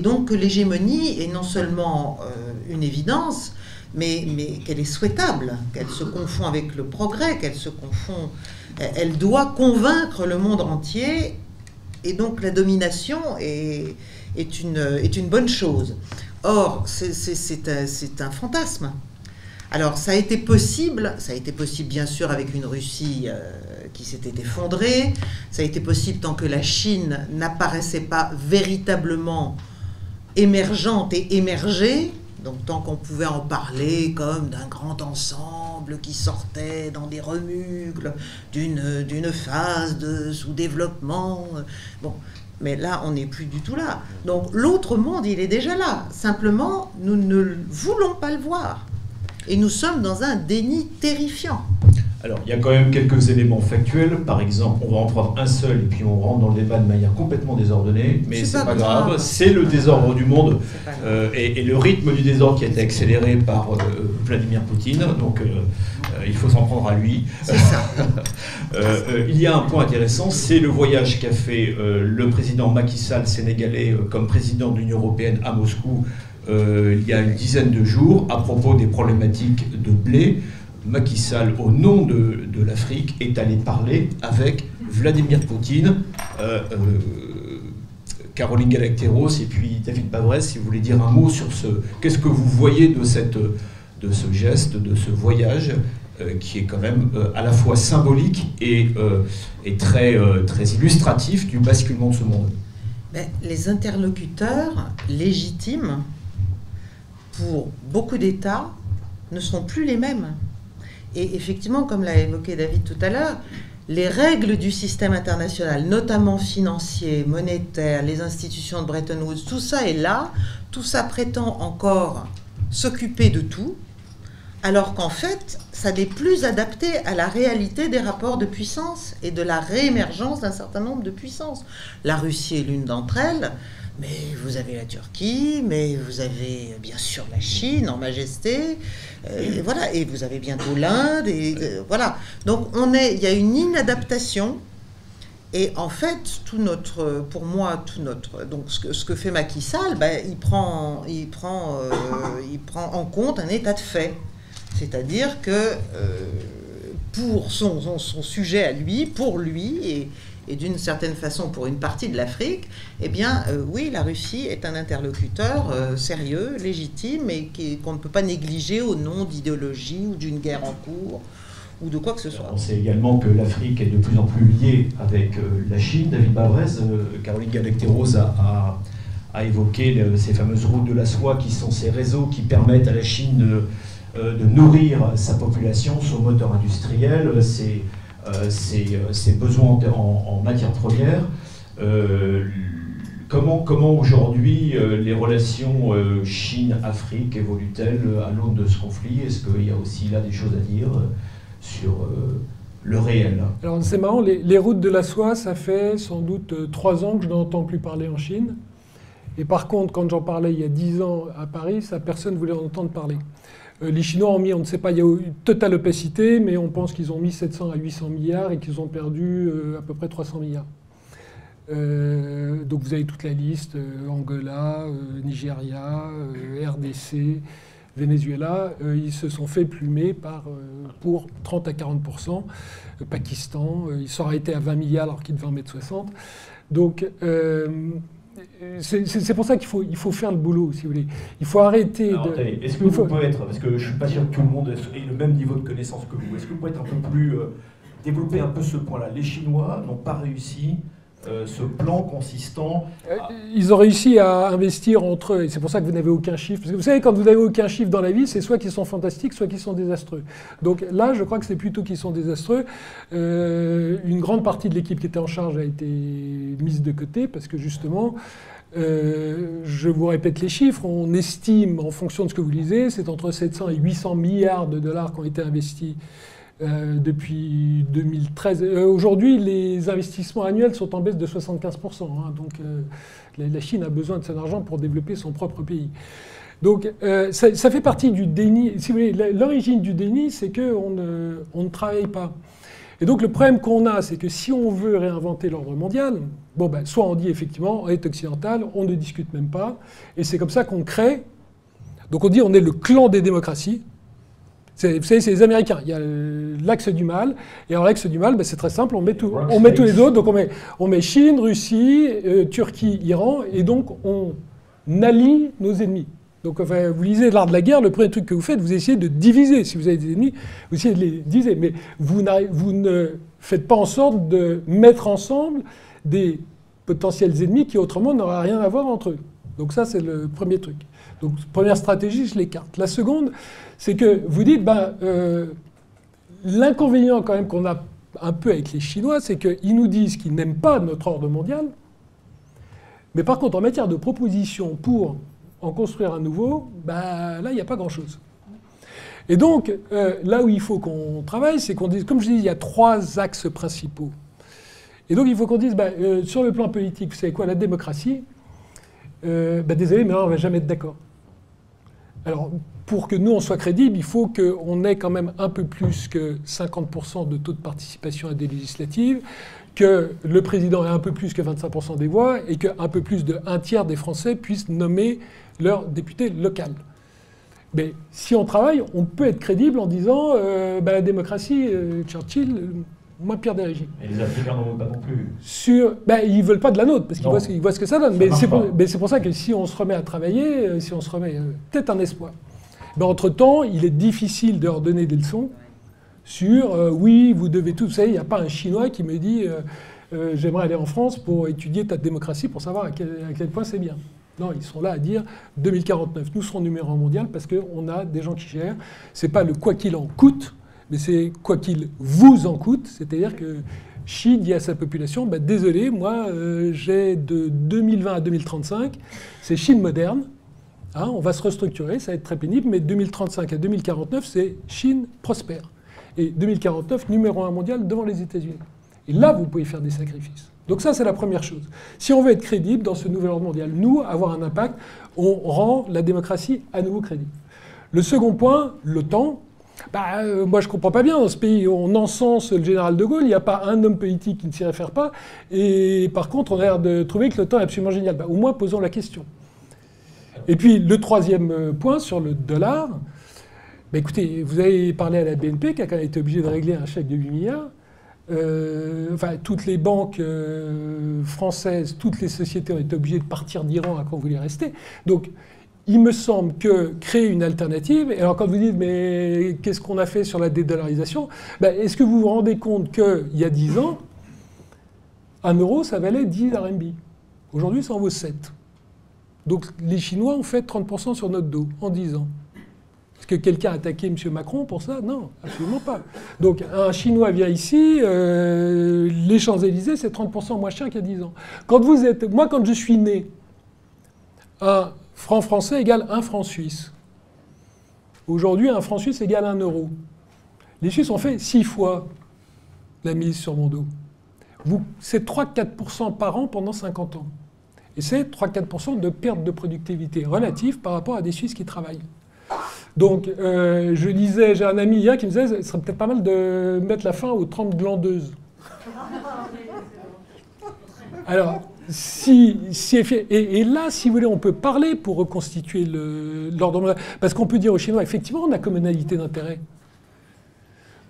donc que l'hégémonie est non seulement euh, une évidence, mais, qu'elle est souhaitable, qu'elle se confond avec le progrès, qu'elle se confond, elle doit convaincre le monde entier, et donc la domination est, une, bonne chose. Or, c'est un, un, fantasme. Alors, ça a été possible, ça a été possible bien sûr avec une Russie euh, qui s'était effondrée, ça a été possible tant que la Chine n'apparaissait pas véritablement émergente et émergée, donc tant qu'on pouvait en parler comme d'un grand ensemble qui sortait dans des remugles d'une phase de sous-développement. Bon, mais là, on n'est plus du tout là. Donc l'autre monde, il est déjà là. Simplement, nous ne voulons pas le voir. Et nous sommes dans un déni terrifiant. Alors, il y a quand même quelques éléments factuels. Par exemple, on va en prendre un seul et puis on rentre dans le débat de manière complètement désordonnée. Mais c'est pas, pas grave. C'est le désordre du monde euh, et, le rythme du désordre qui a été accéléré par euh, Vladimir Poutine. Donc, euh, il faut s'en prendre à lui. C'est ça. il y a un point intéressant, c'est le voyage qu'a fait le président Macky Sall sénégalais comme président de l'Union européenne à Moscou il y a une dizaine de jours à propos des problématiques de blé. Macky Sall, au nom de, l'Afrique, est allé parler avec Vladimir Poutine, euh, euh, Caroline Galacteros et puis David Pavresse, si vous voulez dire un mot sur ce. Qu'est-ce que vous voyez de, cette, de ce geste, de ce voyage euh, qui est quand même à la fois symbolique et, et très, très illustratif du basculement de ce monde? Ben, Les interlocuteurs légitimes pour beaucoup d'États ne sont plus les mêmes. Et effectivement, comme l'a évoqué David tout à l'heure, les règles du système international, notamment financier, monétaire, les institutions de Bretton Woods, tout ça est là, tout ça prétend encore s'occuper de tout, alors qu'en fait, ça n'est plus adapté à la réalité des rapports de puissance et de la réémergence d'un certain nombre de puissances. La Russie est l'une d'entre elles. Mais vous avez la Turquie, mais vous avez bien sûr la Chine en majesté, euh, et voilà, et vous avez bientôt l'Inde, euh, voilà. Donc on est, il y a une inadaptation, et en fait, tout notre, pour moi, tout notre, donc ce que, fait Macky Sall, ben, il prend, il prend, euh, il prend en compte un état de fait, c'est-à-dire que pour son, son, son, sujet à lui, pour lui, et et d'une certaine façon pour une partie de l'Afrique, eh bien euh, oui, la Russie est un interlocuteur euh, sérieux, légitime et qu'on ne peut pas négliger au nom d'idéologie ou d'une guerre en cours ou de quoi que ce soit. On sait également que l'Afrique est de plus en plus liée avec la Chine. David Bavrez, Caroline Galacteros a, a, évoqué ces fameuses routes de la soie qui sont ces réseaux qui permettent à la Chine de, de nourrir sa population, son moteur industriel, ses, ses, besoins en, en matières premières. Comment, comment aujourd'hui euh, les relations euh, Chine-Afrique évoluent-elles à l'aune de ce conflit? Est-ce qu'il y a aussi là des choses à dire euh, sur le réel? Alors c'est marrant, les, routes de la soie, ça fait sans doute trois ans que je n'entends plus parler en Chine. Et par contre, quand j'en parlais il y a dix ans à Paris, ça, personne ne voulait en entendre parler. Les Chinois ont mis, on ne sait pas, il y a eu totale opacité, mais on pense qu'ils ont mis 700 à 800 milliards et qu'ils ont perdu à peu près 300 milliards. Euh, donc vous avez toute la liste, euh, Angola, euh, Nigeria, RDC, Venezuela, ils se sont fait plumer pour 30 à 40% Pakistan, ils sont arrêtés à 20 milliards alors qu'ils devaient en mettre 60. Donc c'est pour ça qu'il faut, il faut faire le boulot, si vous voulez. Il faut arrêter de. Est-ce que vous pouvez être, parce que je ne suis pas sûr que tout le monde ait le même niveau de connaissance que vous, est-ce que vous pouvez être un peu plus. développer un peu ce point-là? Les Chinois n'ont pas réussi euh, ce plan consistant. Euh, ils ont réussi à investir entre eux, et c'est pour ça que vous n'avez aucun chiffre. Parce que vous savez, quand vous n'avez aucun chiffre dans la vie, c'est soit qu'ils sont fantastiques, soit qu'ils sont désastreux. Donc là, je crois que c'est plutôt qu'ils sont désastreux. Euh, une grande partie de l'équipe qui était en charge a été mise de côté, parce que justement, je vous répète les chiffres, on estime, en fonction de ce que vous lisez, c'est entre 700 et 800 milliards de dollars qui ont été investis euh, depuis 2013. Euh, aujourd'hui, les investissements annuels sont en baisse de 75%. Hein, donc euh, la, Chine a besoin de cet argent pour développer son propre pays. Donc ça, fait partie du déni. L'origine du déni, c'est qu'on ne, on ne travaille pas. Et donc le problème qu'on a, c'est que si on veut réinventer l'ordre mondial, bon ben, soit on dit effectivement on est occidental, on ne discute même pas, et c'est comme ça qu'on crée. Donc on dit on est le clan des démocraties, vous savez, c'est les Américains. Il y a l'axe du mal. Et alors, l'axe du mal, ben, c'est très simple. On met, tout, on met tous les autres. Donc, on met, on met Chine, Russie, euh, Turquie, Iran. Et donc, on allie nos ennemis. Donc, enfin, vous lisez l'art de la guerre, le premier truc que vous faites, vous essayez de diviser. Si vous avez des ennemis, vous essayez de les diviser. Mais vous, vous ne faites pas en sorte de mettre ensemble des potentiels ennemis qui autrement n'auraient rien à voir entre eux. Donc ça, c'est le premier truc. Donc première stratégie, je l'écarte. La seconde, c'est que vous dites, ben, euh, l'inconvénient quand même qu'on a un peu avec les Chinois, c'est qu'ils nous disent qu'ils n'aiment pas notre ordre mondial, mais par contre, en matière de propositions pour en construire un nouveau, ben, là, il n'y a pas grand-chose. Et donc, euh, là où il faut qu'on travaille, c'est qu'on dise, comme je dis, il y a trois axes principaux. Et donc, il faut qu'on dise, ben, euh, sur le plan politique, vous savez quoi, la démocratie, ben, désolé, mais là, on ne va jamais être d'accord. Alors, pour que nous, on soit crédible, il faut qu'on ait quand même un peu plus que 50% de taux de participation à des législatives, que le président ait un peu plus que 25% des voix et qu'un peu plus de un tiers des Français puissent nommer leur député local. Mais si on travaille, on peut être crédible en disant euh, bah, la démocratie, euh, Churchill, euh, moins pire des régimes. Et les Africains n'en veulent pas non plus. Sur, ben, ils ne veulent pas de la nôtre, parce qu'ils voient, ce que ça donne. mais c'est pour, pour, ça que si on se remet à travailler, euh, si on se remet, euh, peut-être un espoir. Ben, entre-temps, il est difficile de leur donner des leçons sur, euh, oui, vous devez tout. Vous savez, il n'y a pas un Chinois qui me dit, j'aimerais aller en France pour étudier ta démocratie, pour savoir à quel, à quel point c'est bien. Non, ils sont là à dire 2049, nous serons numéro un mondial parce qu'on a des gens qui gèrent. C'est pas le quoi qu'il en coûte, mais c'est quoi qu'il vous en coûte, c'est-à-dire que Xi dit à sa population, bah, désolé, moi euh, j'ai de 2020 à 2035, c'est Chine moderne, hein, on va se restructurer, ça va être très pénible, mais 2035 à 2049, c'est Chine prospère. Et 2049, numéro un mondial devant les États-Unis. Et là, vous pouvez faire des sacrifices. Donc ça, c'est la première chose. Si on veut être crédible dans ce nouvel ordre mondial, nous, avoir un impact, on rend la démocratie à nouveau crédible. Le second point, l'OTAN, bah, euh, moi, je comprends pas bien. Dans ce pays, on encense le général de Gaulle. Il n'y a pas un homme politique qui ne s'y réfère pas. Et par contre, on a l'air de trouver que temps est absolument génial. Bah, au moins, posons la question. Et puis, le troisième euh, point sur le dollar. Bah, écoutez, vous avez parlé à la BNP qui a quand même été obligée de régler un chèque de 8 milliards. Euh, enfin, toutes les banques françaises, toutes les sociétés ont été obligées de partir d'Iran à quand vous voulez rester. Donc, il me semble que créer une alternative, et alors quand vous dites, mais qu'est-ce qu'on a fait sur la dédollarisation ben, Est-ce que vous vous rendez compte qu'il y a 10 ans, un euro, ça valait 10 RMB. Aujourd'hui, ça en vaut 7. Donc les Chinois ont fait 30% sur notre dos en 10 ans. Est-ce que quelqu'un a attaqué M. Macron pour ça? Non, absolument pas. Donc un Chinois vient ici, euh, les Champs-Élysées, c'est 30% moins cher qu'il y a 10 ans. Quand vous êtes, moi, quand je suis né, un franc français égale un franc suisse. Aujourd'hui, un franc suisse égale un euro. Les Suisses ont fait 6 fois la mise sur mon dos. C'est 3-4% par an pendant 50 ans. Et c'est 3-4% de perte de productivité relative par rapport à des Suisses qui travaillent. Donc, euh, je disais, j'ai un ami hier qui me disait, ce serait peut-être pas mal de mettre la fin aux 30 glandeuses. Alors, si, si et, là, si vous voulez, on peut parler pour reconstituer l'ordre Parce qu'on peut dire aux Chinois, effectivement, on a communalité d'intérêt.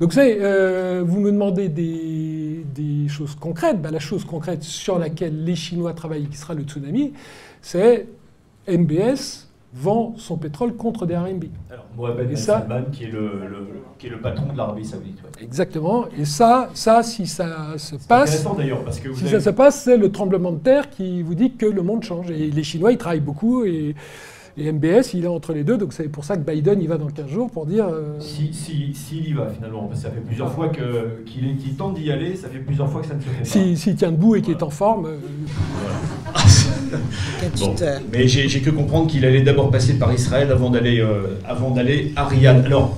Donc, vous savez, euh, vous me demandez des, choses concrètes. Ben, la chose concrète sur laquelle les Chinois travaillent, qui sera le tsunami, c'est MBS vend son pétrole contre des RMB. Alors, Mohamed Ben Salman, qui est le, qui est le patron de l'Arabie Saoudite. Exactement. Et ça, ça, si ça se passe. intéressant d'ailleurs, parce que Si ça se passe, c'est le tremblement de terre qui vous dit que le monde change. Et les Chinois, ils travaillent beaucoup et. Et MBS, il est entre les deux, donc c'est pour ça que Biden y va dans 15 jours pour dire. Euh, s'il si, si, y va finalement, parce que ça fait plusieurs fois qu'il tente d'y aller, ça fait plusieurs fois que ça ne se fait pas. S'il tient debout et qu'il est en forme. Euh, mais j'ai cru comprendre qu'il allait d'abord passer par Israël avant d'aller euh, avant d'aller à Riyad. Alors,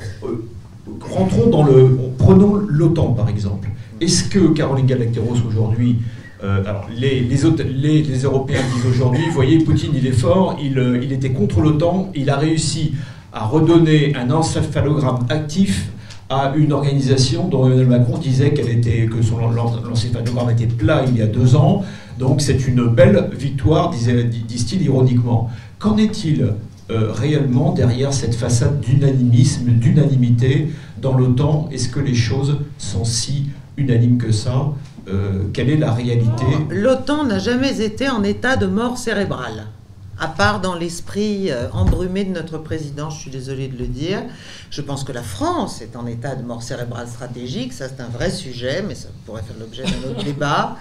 rentrons dans le. Prenons l'OTAN par exemple. Est-ce que Caroline Galacteros aujourd'hui euh, les, les, Européens disent aujourd'hui, vous voyez, Poutine, il est fort, il, euh, il était contre l'OTAN, il a réussi à redonner un encéphalogramme actif à une organisation dont Emmanuel Macron disait était, que son l'encéphalogramme était plat il y a deux ans. Donc c'est une belle victoire, disent-ils ironiquement. Qu'en est-il euh, réellement derrière cette façade d'unanimisme, d'unanimité dans l'OTAN? Est-ce que les choses sont si unanimes que ça? Euh, quelle est la réalité? L'OTAN n'a jamais été en état de mort cérébrale, à part dans l'esprit euh, embrumé de notre président, je suis désolé de le dire. Je pense que la France est en état de mort cérébrale stratégique, ça c'est un vrai sujet, mais ça pourrait faire l'objet d'un autre débat.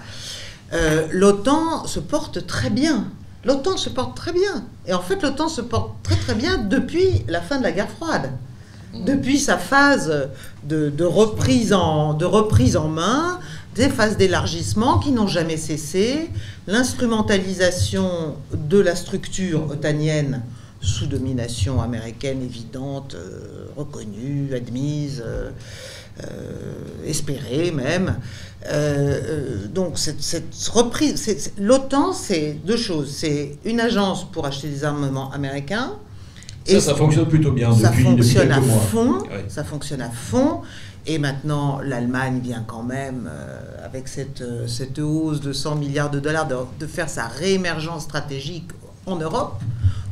Euh, L'OTAN se porte très bien. L'OTAN se porte très bien. Et en fait, l'OTAN se porte très très bien depuis la fin de la guerre froide. Depuis sa phase de, de reprise, en, de reprise en main, des phases d'élargissement qui n'ont jamais cessé, l'instrumentalisation de la structure otanienne sous domination américaine évidente, euh, reconnue, admise, euh, euh, espérée même. donc cette, reprise, l'OTAN, c'est deux choses. C'est une agence pour acheter des armements américains. Ça, et ça fonctionne plutôt bien ça fonctionne à Fond, Ça fonctionne à fond. Et maintenant, l'Allemagne vient quand même, euh, avec cette, euh, cette, hausse de 100 milliards de dollars, de, faire sa réémergence stratégique en Europe.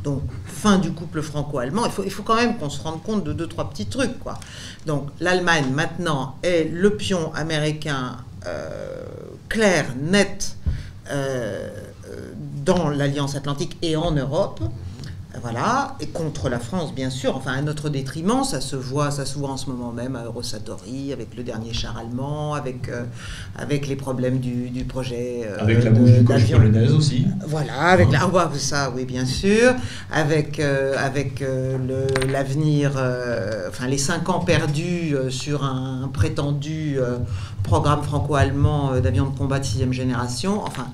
Donc, fin du couple franco-allemand. Il faut, il faut quand même qu'on se rende compte de deux, trois petits trucs. Quoi. Donc, l'Allemagne, maintenant, est le pion américain euh, clair, net, dans l'Alliance Atlantique et en Europe. Voilà, et contre la France, bien sûr, enfin à notre détriment, ça se voit, ça se voit en ce moment même à Eurosatori, avec le dernier char allemand, avec, euh, avec les problèmes du, du projet. Euh, avec la bouche du polonaise aussi. Voilà, avec la, ah, ça, oui, bien sûr, avec, euh, avec l'avenir, enfin les cinq ans perdus sur un prétendu programme franco-allemand d'avions de combat de sixième génération, enfin.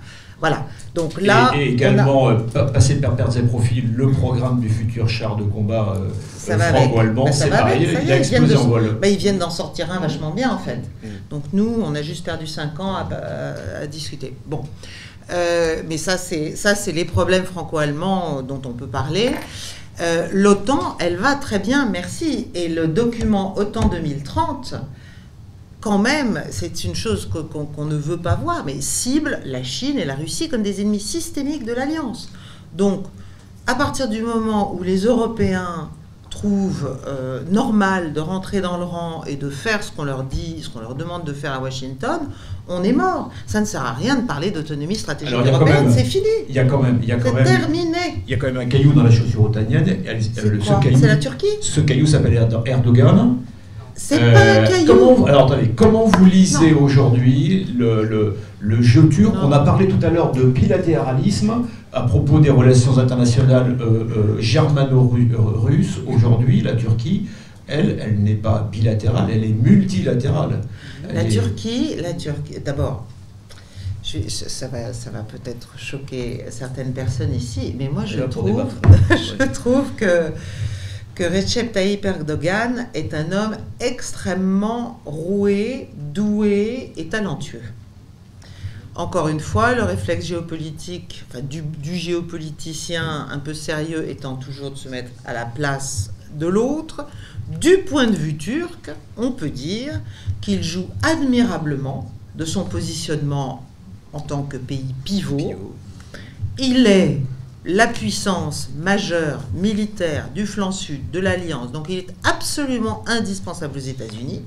Voilà. Donc là, et, également euh, passer par pertes et profits le programme du futur char de combat euh, euh, franco-allemand, bah, c'est pareil, il a explosé en vol. Bah, ils viennent d'en sortir un vachement bien en fait. Mm. Donc nous, on a juste perdu 5 ans à, discuter. Bon. mais ça, c'est ça, c'est les problèmes franco-allemands dont on peut parler. L'OTAN, elle va très bien, merci. Et le document OTAN 2030 quand même, c'est une chose qu'on ne veut pas voir, mais cible la Chine et la Russie comme des ennemis systémiques de l'Alliance. Donc, à partir du moment où les Européens trouvent euh, normal de rentrer dans le rang et de faire ce qu'on leur dit, ce qu'on leur demande de faire à Washington, on est mort. Ça ne sert à rien de parler d'autonomie stratégique européenne, c'est fini. Il y a quand même, il y a quand même, terminé. Il y a quand même un caillou dans la chaussure otanienne. C'est la Turquie? Ce caillou s'appelle Erdogan. C'est pas un euh, caillou. Comment, alors attendez, comment vous lisez aujourd'hui le, le, le, jeu turc On a parlé tout à l'heure de bilatéralisme à propos des relations internationales euh, euh, germano-russes. Aujourd'hui, la Turquie, elle, elle n'est pas bilatérale, elle est multilatérale. la Turquie, la Turquie, d'abord, ça va, ça va peut-être choquer certaines personnes ici, mais moi je trouve, je trouve que que Recep Tayyip Erdogan est un homme extrêmement roué, doué et talentueux. Encore une fois, le réflexe géopolitique, du, géopoliticien un peu sérieux étant toujours de se mettre à la place de l'autre, du point de vue turc, on peut dire qu'il joue admirablement de son positionnement en tant que pays pivot. Il est la puissance majeure militaire du flanc sud de l'Alliance. Donc il est absolument indispensable aux États-Unis.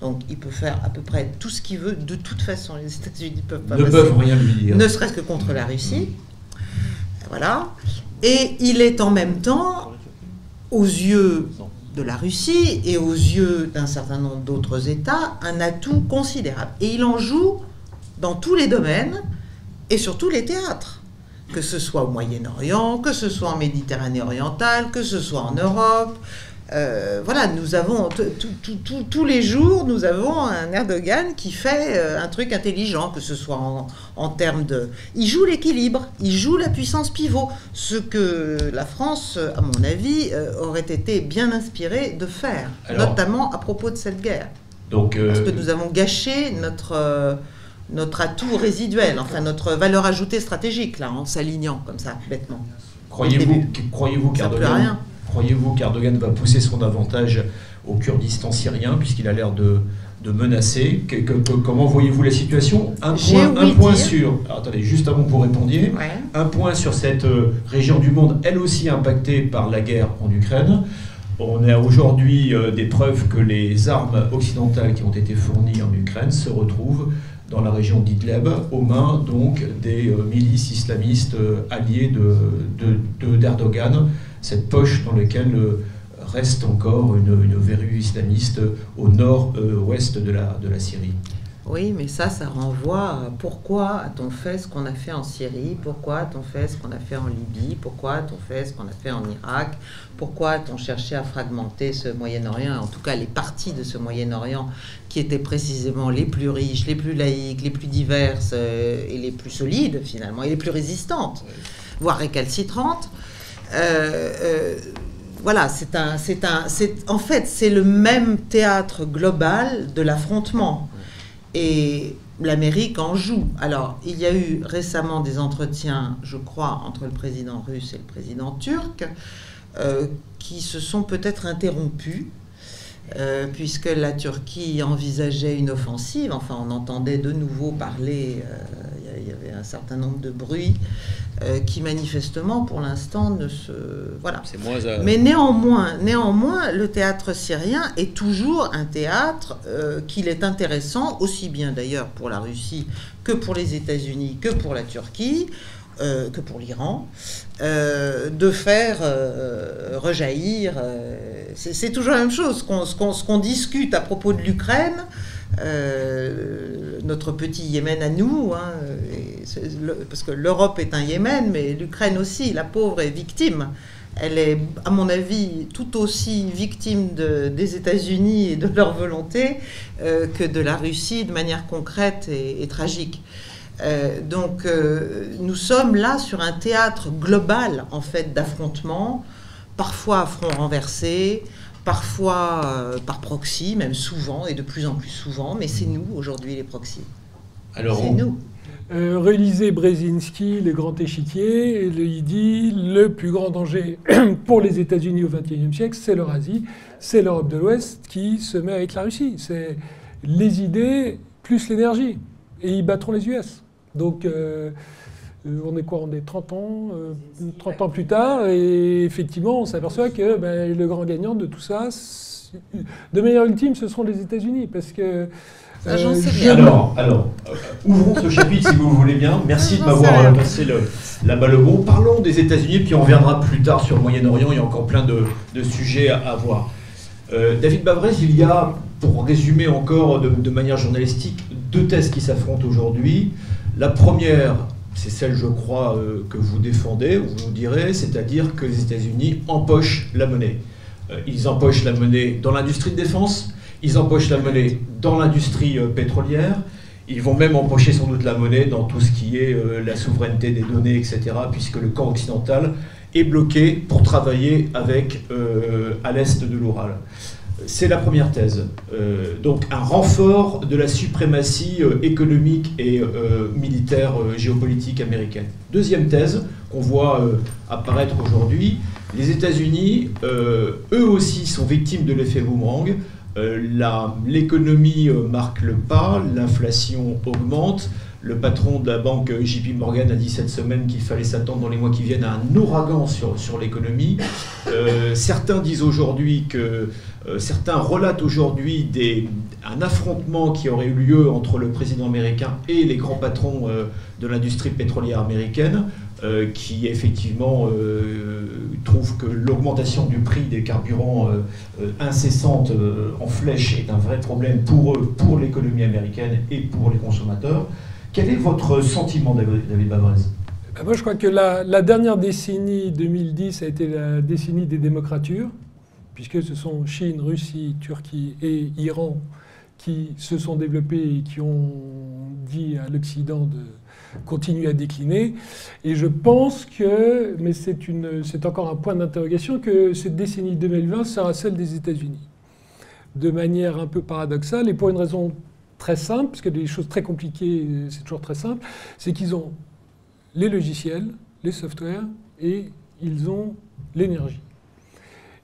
Donc il peut faire à peu près tout ce qu'il veut. De toute façon, les États-Unis peuvent pas ne peuvent rien lui dire. Ne serait-ce que contre la Russie. Voilà. Et il est en même temps, aux yeux de la Russie et aux yeux d'un certain nombre d'autres États, un atout considérable. Et il en joue dans tous les domaines et sur tous les théâtres que ce soit au Moyen-Orient, que ce soit en Méditerranée orientale, que ce soit en Europe. Euh, voilà, nous avons tous les jours, nous avons un Erdogan qui fait euh, un truc intelligent, que ce soit en, termes de... Il joue l'équilibre, il joue la puissance pivot, ce que la France, à mon avis, euh, aurait été bien inspirée de faire, notamment à propos de cette guerre. Donc, Parce que nous avons gâché notre notre atout résiduel, enfin notre valeur ajoutée stratégique, là, en s'alignant comme ça, bêtement. Croyez-vous croyez qu'Erdogan croyez va pousser son avantage au Kurdistan syrien, puisqu'il a l'air de, de menacer? Comment voyez-vous la situation? Un point, un point sur... attendez, juste avant que vous répondiez. Un point sur cette euh, région du monde, elle aussi impactée par la guerre en Ukraine. On a aujourd'hui euh, des preuves que les armes occidentales qui ont été fournies en Ukraine se retrouvent dans la région d'Idleb, aux mains donc des euh, milices islamistes euh, alliées d'Erdogan, de, de, cette poche dans laquelle euh, reste encore une, verrue islamiste au nord-ouest de la Syrie. Oui, mais ça, ça renvoie à pourquoi a-t-on fait ce qu'on a fait en Syrie, pourquoi a-t-on fait ce qu'on a fait en Libye, pourquoi a-t-on fait ce qu'on a fait en Irak, pourquoi a-t-on cherché à fragmenter ce Moyen-Orient, en tout cas les parties de ce Moyen-Orient qui étaient précisément les plus riches, les plus laïques, les plus diverses euh, et les plus solides finalement, et les plus résistantes, voire récalcitrantes? Euh, euh, voilà, c'est un, c'est un, c'est en fait c'est le même théâtre global de l'affrontement et l'Amérique en joue. Alors, il y a eu récemment des entretiens, je crois, entre le président russe et le président turc, euh, qui se sont peut-être interrompus euh, puisque la Turquie envisageait une offensive. Enfin, on entendait de nouveau parler, euh, y avait un certain nombre de bruits euh, qui manifestement, pour l'instant, ne se... Voilà. Mais néanmoins, néanmoins, le théâtre syrien est toujours un théâtre qu'il est intéressant, aussi bien d'ailleurs pour la Russie que pour les États-Unis, que pour la Turquie. Euh, que pour l'Iran, euh, de faire euh, rejaillir. c'est toujours la même chose. Ce qu'on discute à propos de l'Ukraine, notre petit Yémen à nous, hein, parce que l'Europe est un Yémen, mais l'Ukraine aussi, la pauvre est victime. Elle est, à mon avis, tout aussi victime des États-Unis et de leur volonté que de la Russie de manière concrète et tragique. Euh, donc euh, nous sommes là sur un théâtre global en fait d'affrontements, parfois à front renversé, parfois euh, par proxy, même souvent et de plus en plus souvent, mais c'est nous aujourd'hui les proxys. Alors c'est nous. Relisez Brzezinski, le grand échiquier, il dit le plus grand danger pour les États-Unis au XXIe siècle, c'est l'Eurasie, c'est l'Europe de l'Ouest qui se met avec la Russie. C'est les idées plus l'énergie. Et ils battront les US. Donc, euh, on est quoi On est 30 ans, 30 ans plus tard, et effectivement, on s'aperçoit que ben, le grand gagnant de tout ça, de manière ultime, ce seront les États-Unis, parce que euh, alors, alors euh, ouvrons ce chapitre si vous voulez bien. Merci de m'avoir passé la balle au bon. Parlons des États-Unis, puis on reviendra plus tard sur le Moyen-Orient. Il y a encore plein de, sujets à, voir. Euh, David Bavrez, il y a, pour résumer encore de, manière journalistique, deux thèses qui s'affrontent aujourd'hui. La première, c'est celle, je crois, que vous défendez, vous nous direz, c'est-à-dire que les États-Unis empochent la monnaie. ils empochent la monnaie dans l'industrie de défense, ils empochent la monnaie dans l'industrie euh, pétrolière. Ils vont même empocher sans doute la monnaie dans tout ce qui est euh, la souveraineté des données, etc., puisque le camp occidental est bloqué pour travailler avec euh, à l'est de l'Oural. C'est la première thèse. donc un renfort de la suprématie économique et militaire géopolitique américaine. Deuxième thèse qu'on voit apparaître aujourd'hui, les États-Unis, eux aussi, sont victimes de l'effet boomerang. Euh, l'économie euh, marque le pas, l'inflation augmente. Le patron de la banque JP Morgan a dit cette semaine qu'il fallait s'attendre dans les mois qui viennent à un ouragan sur, sur l'économie. Euh, certains disent aujourd'hui que certains relatent aujourd'hui un affrontement qui aurait eu lieu entre le président américain et les grands patrons de l'industrie pétrolière américaine. Euh, qui effectivement euh, trouve que l'augmentation du prix des carburants euh, incessante en flèche est un vrai problème pour eux, pour l'économie américaine et pour les consommateurs. Quel est votre sentiment, David Bavrez? Ben, Moi, je crois que la, la, dernière décennie 2010 a été la décennie des démocratures, puisque ce sont Chine, Russie, Turquie et Iran qui se sont développés et qui ont dit à l'Occident de continue à décliner. Et je pense que, mais c'est encore un point d'interrogation, que cette décennie 2020 sera celle des États-Unis. De manière un peu paradoxale, et pour une raison très simple, parce que des choses très compliquées, c'est toujours très simple, c'est qu'ils ont les logiciels, les softwares, et ils ont l'énergie.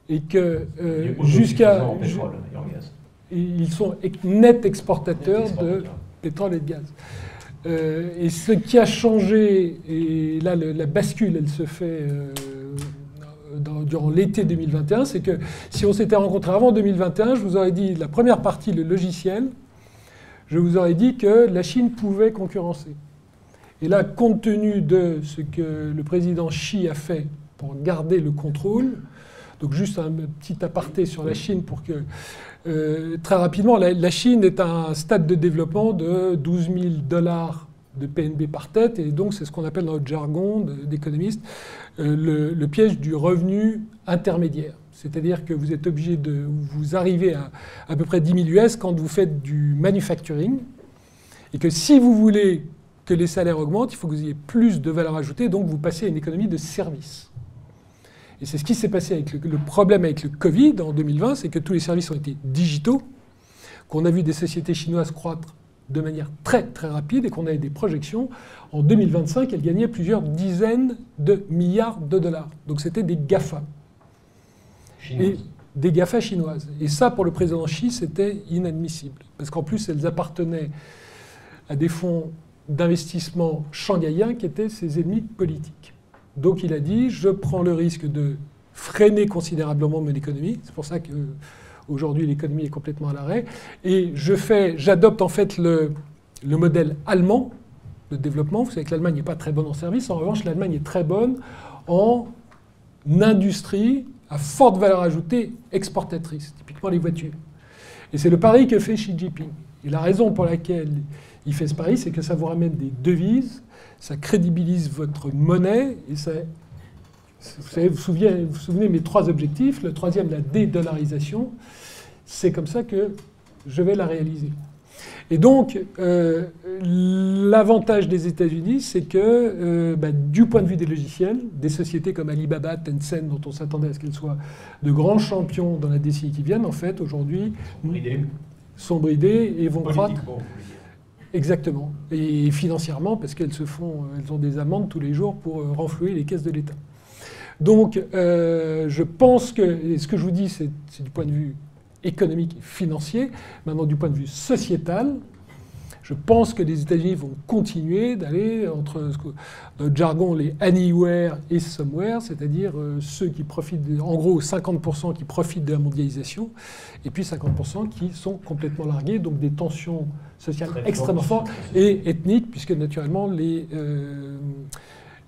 Et que euh, jusqu'à... Ils sont net exportateurs de pétrole et de gaz. Euh, et ce qui a changé, et là la bascule, elle se fait euh, durant l'été 2021, c'est que si on s'était rencontré avant 2021, je vous aurais dit la première partie, le logiciel, je vous aurais dit que la Chine pouvait concurrencer. Et là, compte tenu de ce que le président Xi a fait pour garder le contrôle, donc juste un petit aparté sur la Chine pour que euh, très rapidement, la, Chine est un stade de développement de 12 000 dollars de PNB par tête, et donc c'est ce qu'on appelle dans notre jargon d'économiste euh, le, piège du revenu intermédiaire. C'est-à-dire que vous êtes obligé de vous arriver à à peu près 10 000 US quand vous faites du manufacturing, et que si vous voulez que les salaires augmentent, il faut que vous ayez plus de valeur ajoutée, donc vous passez à une économie de services. Et c'est ce qui s'est passé avec le, problème avec le Covid en 2020, c'est que tous les services ont été digitaux, qu'on a vu des sociétés chinoises croître de manière très très rapide et qu'on avait des projections. En 2025, elles gagnaient plusieurs dizaines de milliards de dollars. Donc c'était des GAFA. Et des GAFA chinoises. Et ça, pour le président Xi, c'était inadmissible. Parce qu'en plus, elles appartenaient à des fonds d'investissement shanghaïens qui étaient ses ennemis politiques. Donc il a dit, je prends le risque de freiner considérablement mon économie. C'est pour ça qu'aujourd'hui l'économie est complètement à l'arrêt. Et je fais, j'adopte en fait le, le modèle allemand de développement. Vous savez que l'Allemagne n'est pas très bonne en service. En revanche, l'Allemagne est très bonne en industrie à forte valeur ajoutée exportatrice, typiquement les voitures. Et c'est le pari que fait Xi Jinping. Et la raison pour laquelle il fait ce pari, c'est que ça vous ramène des devises ça crédibilise votre monnaie et ça. Vous savez, vous souvenez, vous souvenez mes trois objectifs. Le troisième, la dédollarisation. C'est comme ça que je vais la réaliser. Et donc, euh, l'avantage des États-Unis, c'est que, euh, bah, du point de vue des logiciels, des sociétés comme Alibaba, Tencent, dont on s'attendait à ce qu'elles soient de grands champions dans la décennie qui viennent, en fait, aujourd'hui, sont bridées et vont croître. Exactement. Et financièrement, parce qu'elles se font, elles ont des amendes tous les jours pour euh, renflouer les caisses de l'État. Donc, euh, je pense que, ce que je vous dis, c'est du point de vue économique et financier. Maintenant, du point de vue sociétal, Je pense que les États-Unis vont continuer d'aller entre notre jargon les anywhere et somewhere, c'est-à-dire euh, ceux qui profitent, en gros 50% qui profitent de la mondialisation, et puis 50% qui sont complètement largués, donc des tensions sociales extrêmement fortes et ethniques, puisque naturellement les euh,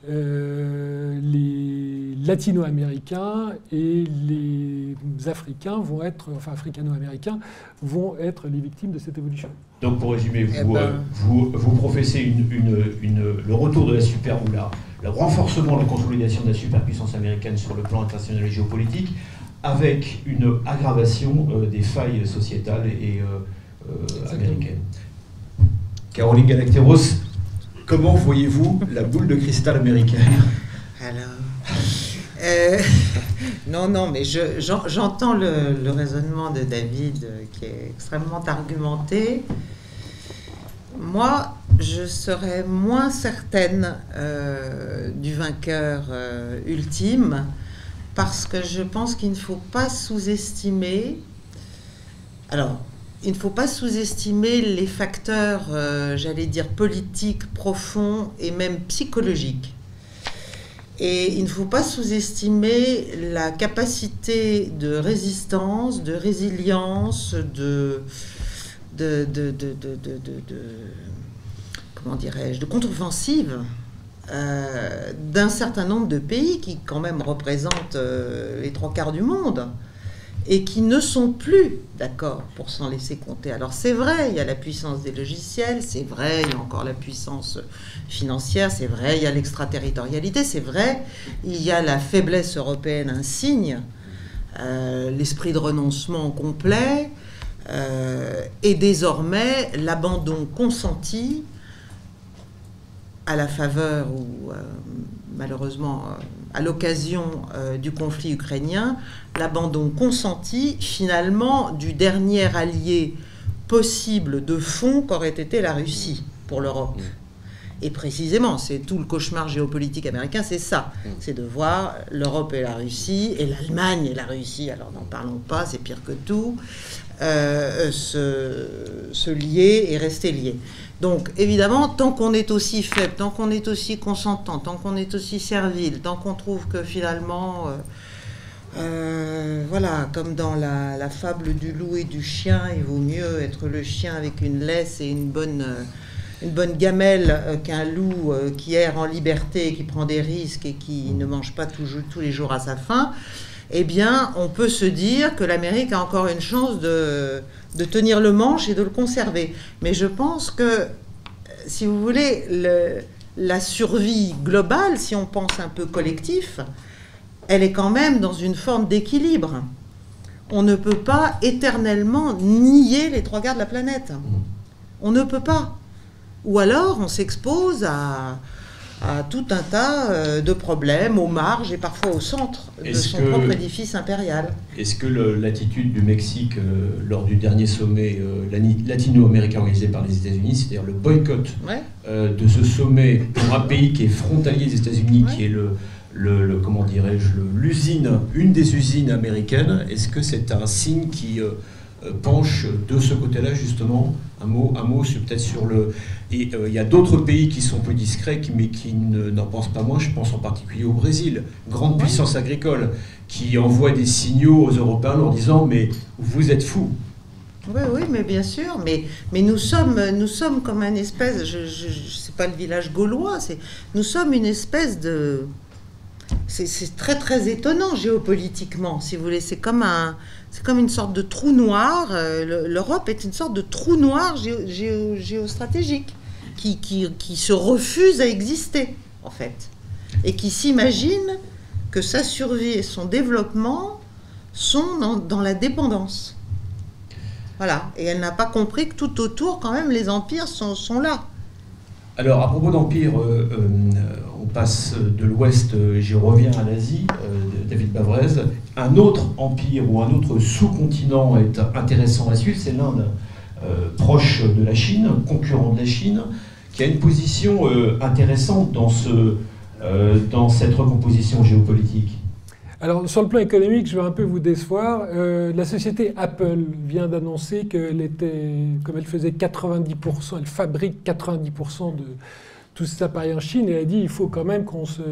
euh, les latino-américains et les africains vont être, enfin africano-américains, vont être les victimes de cette évolution. Donc pour résumer, vous, eh ben. euh, vous, vous, professez une, le retour de la super ou le renforcement, la consolidation de la superpuissance américaine sur le plan international et géopolitique, avec une aggravation euh, des failles sociétales et américaines. Caroline Galacteros, Comment voyez-vous la boule de cristal américaine Alors, euh, non, non, mais j'entends le, raisonnement de David euh, qui est extrêmement argumenté. Moi, je serais moins certaine euh, du vainqueur ultime parce que je pense qu'il ne faut pas sous-estimer. Alors, il ne faut pas sous-estimer les facteurs, euh, j'allais dire, politiques profonds et même psychologiques. Et il ne faut pas sous-estimer la capacité de résistance, de résilience, de, comment dirais-je, de contre-offensive euh, d'un certain nombre de pays qui quand même représentent euh, les trois quarts du monde et qui ne sont plus d'accord pour s'en laisser compter. Alors c'est vrai, il y a la puissance des logiciels, c'est vrai, il y a encore la puissance financière, c'est vrai, il y a l'extraterritorialité, c'est vrai, il y a la faiblesse européenne, un signe, euh, l'esprit de renoncement complet, euh, et désormais l'abandon consenti à la faveur ou euh, malheureusement à l'occasion du conflit ukrainien l'abandon consenti finalement du dernier allié possible de fond qu'aurait été la Russie pour l'Europe. Mm. Et précisément, c'est tout le cauchemar géopolitique américain, c'est ça. Mm. C'est de voir l'Europe et la Russie, et l'Allemagne et la Russie, alors n'en parlons pas, c'est pire que tout, euh, se, se, lier et rester liés. Donc évidemment, tant qu'on est aussi faible, tant qu'on est aussi consentant, tant qu'on est aussi servile, tant qu'on trouve que finalement... Euh, euh, voilà, comme dans la, fable du loup et du chien, il vaut mieux être le chien avec une laisse et une bonne, euh, une bonne gamelle qu'un loup qui erre en liberté, qui prend des risques et qui ne mange pas tous les jours à sa faim. Eh bien, on peut se dire que l'Amérique a encore une chance de, de, tenir le manche et de le conserver. Mais je pense que, si vous voulez, le, la survie globale, si on pense un peu collectif, elle est quand même dans une forme d'équilibre. On ne peut pas éternellement nier les trois quarts de la planète. Mm. On ne peut pas. Ou alors on s'expose à, tout un tas euh, de problèmes aux marges et parfois au centre de son propre édifice impérial. Est-ce que l'attitude du Mexique euh, lors du dernier sommet euh, latino-américain organisé par les États-Unis, c'est-à-dire le boycott de ce sommet pour un pays qui est frontalier des États-Unis, qui est le, le, comment dirais-je, l'usine, une des usines américaines, est-ce que c'est un signe qui penche de ce côté-là justement un mot, un mot peut-être sur le. Et euh, il y a d'autres pays qui sont plus discrets, mais qui n'en pensent pas moins. Je pense en particulier au Brésil, grande puissance agricole, qui envoie des signaux aux Européens en disant mais vous êtes fous. Oui, oui, mais bien sûr. Mais, mais nous, sommes, nous sommes comme un espèce, je ne sais pas le village gaulois, c'est, nous sommes une espèce de, c'est très très étonnant géopolitiquement, si vous voulez. C'est comme un, c'est comme une sorte de trou noir. Euh, L'Europe est une sorte de trou noir géostratégique qui, qui, se refuse à exister en fait et qui s'imagine que sa survie et son développement sont dans, la dépendance. Voilà. Et elle n'a pas compris que tout autour, quand même, les empires sont, là. Alors, à propos d'empire, euh, euh, passe de l'Ouest, euh, j'y reviens à l'Asie, David Bavrez. Un autre empire ou un autre sous-continent est intéressant à suivre, c'est l'Inde, proche de la Chine, concurrent de la Chine, qui a une position intéressante dans, ce, dans cette recomposition géopolitique. Alors, sur le plan économique, je vais un peu vous décevoir. Euh, la société Apple vient d'annoncer qu'elle était, comme elle faisait 90%, elle fabrique 90% de tous ces appareils en Chine, et elle a dit il faut quand même qu'on se,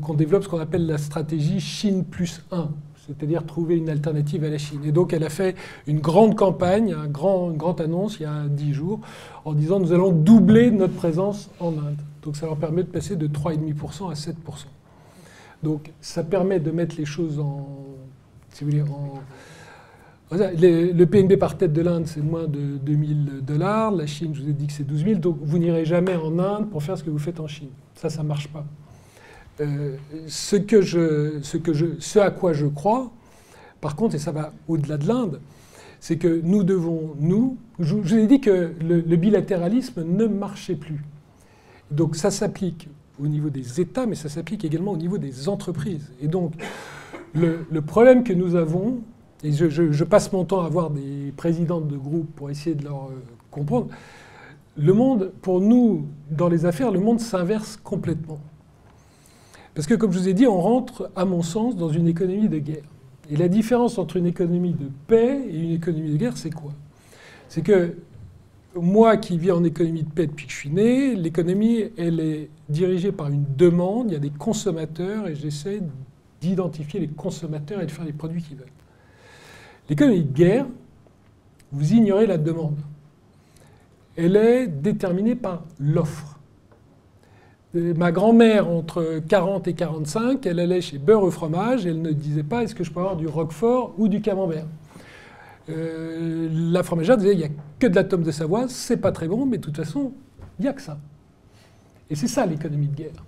qu'on développe ce qu'on appelle la stratégie Chine plus 1 c'est-à-dire trouver une alternative à la Chine. Et donc elle a fait une grande campagne, un grand, une grande annonce il y a dix jours, en disant nous allons doubler notre présence en Inde. Donc ça leur permet de passer de 3,5% à 7%. Donc ça permet de mettre les choses en... Si vous voulez, en le PNB par tête de l'Inde, c'est moins de 2000 dollars. La Chine, je vous ai dit que c'est 12 000. Donc vous n'irez jamais en Inde pour faire ce que vous faites en Chine. Ça, ça ne marche pas. Euh, ce, à quoi je crois, par contre, et ça va au-delà de l'Inde, c'est que nous devons, nous, je, vous ai dit que le, bilatéralisme ne marchait plus. Donc ça s'applique au niveau des États, mais ça s'applique également au niveau des entreprises. Et donc, le problème que nous avons, et je, passe mon temps à voir des présidents de groupe pour essayer de leur euh, comprendre, le monde, pour nous, dans les affaires, le monde s'inverse complètement. Parce que, comme je vous ai dit, on rentre, à mon sens, dans une économie de guerre. Et la différence entre une économie de paix et une économie de guerre, c'est quoi? C'est que moi qui vis en économie de paix depuis que je suis né, l'économie, elle est dirigée par une demande, il y a des consommateurs, et j'essaie d'identifier les consommateurs et de faire les produits qu'ils veulent. L'économie de guerre, vous ignorez la demande. Elle est déterminée par l'offre ma grand-mère, entre 40 et 45, elle allait chez Beurre au fromage elle ne disait pas est-ce que je peux avoir du Roquefort ou du Camembert? Euh, la fromagère disait il n'y a que de la tome de Savoie, c'est pas très bon, mais de toute façon, il n'y a que ça. Et c'est ça l'économie de guerre.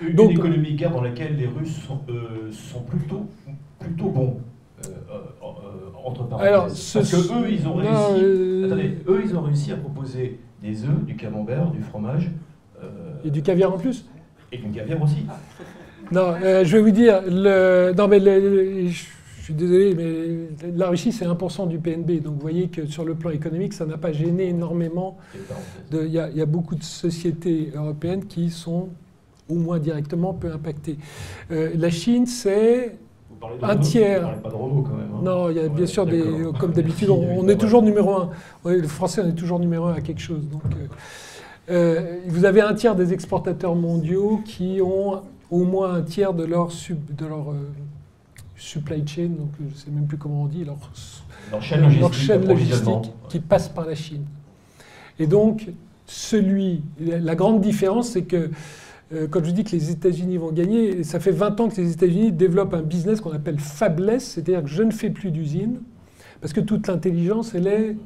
Une, Donc, économie de guerre dans laquelle les Russes sont, euh, sont plutôt, plutôt bons. Euh, entre parenthèses. Alors, Parce que eux, ils ont réussi. Attendez, eux, ils ont réussi à proposer des œufs, du camembert, du fromage, euh, et du caviar en plus Et du caviar aussi. Non, euh, je vais vous dire, le, non mais je suis désolé, mais la Russie c'est 1% du PNB, donc vous voyez que sur le plan économique, ça n'a pas gêné énormément. Il y, y, a beaucoup de sociétés européennes qui sont au moins directement peu impactées. Euh, la Chine, c'est un tiers. Vous pas de Renault quand même. Hein. Non, il y a bien sûr des, comme d'habitude, on, est toujours numéro un. le français, on est toujours numéro un à quelque chose. Donc, euh, vous avez un tiers des exportateurs mondiaux qui ont au moins un tiers de leur, de leur euh, supply chain, donc je ne sais même plus comment on dit, leur, chaîne logistique, qui passe par la Chine. Et donc, celui, la grande différence, c'est que euh, quand je dis que les États-Unis vont gagner, ça fait 20 ans que les États-Unis développent un business qu'on appelle fabless, c'est-à-dire que je ne fais plus d'usine, parce que toute l'intelligence, elle est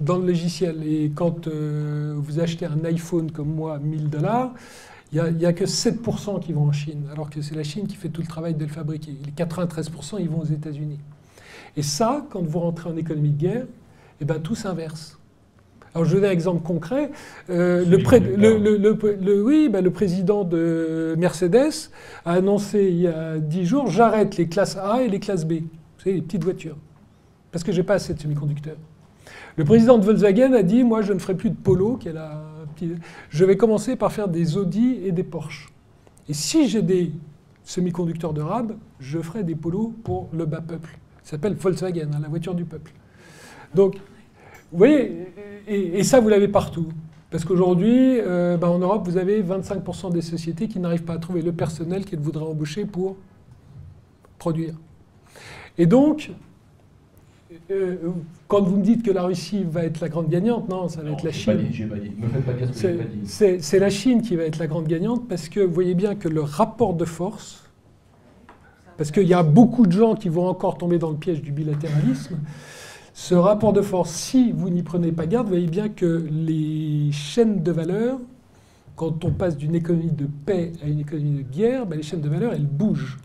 dans le logiciel. Et quand euh, vous achetez un iPhone comme moi, 1000 dollars, il n'y a, que 7% qui vont en Chine, alors que c'est la Chine qui fait tout le travail de le fabriquer. Les 93%, ils vont aux États-Unis. Et ça, quand vous rentrez en économie de guerre, eh ben, tout s'inverse. Alors je vais donner un exemple concret. Euh, le, le, oui, ben, le président de Mercedes a annoncé il y a 10 jours, j'arrête les classes A et les classes B. Vous savez, les petites voitures. Parce que j'ai pas assez de semi-conducteurs. Le président de Volkswagen a dit Moi, je ne ferai plus de Polo, qui est la je vais commencer par faire des Audi et des Porsche. Et si j'ai des semi-conducteurs de rab, je ferai des Polos pour le bas peuple. Ça s'appelle Volkswagen, hein, la voiture du peuple. Donc, vous voyez, et, ça, vous l'avez partout. Parce qu'aujourd'hui, euh, ben, en Europe, vous avez 25% des sociétés qui n'arrivent pas à trouver le personnel qu'elles voudraient embaucher pour produire. Et donc, euh, quand vous me dites que la Russie va être la grande gagnante, non, ça va être la Chine. C'est la Chine qui va être la grande gagnante parce que vous voyez bien que le rapport de force, parce qu'il y a beaucoup de gens qui vont encore tomber dans le piège du bilatéralisme, ce rapport de force, si vous n'y prenez pas garde, vous voyez bien que les chaînes de valeur, quand on passe d'une économie de paix à une économie de guerre, ben les chaînes de valeur, elles bougent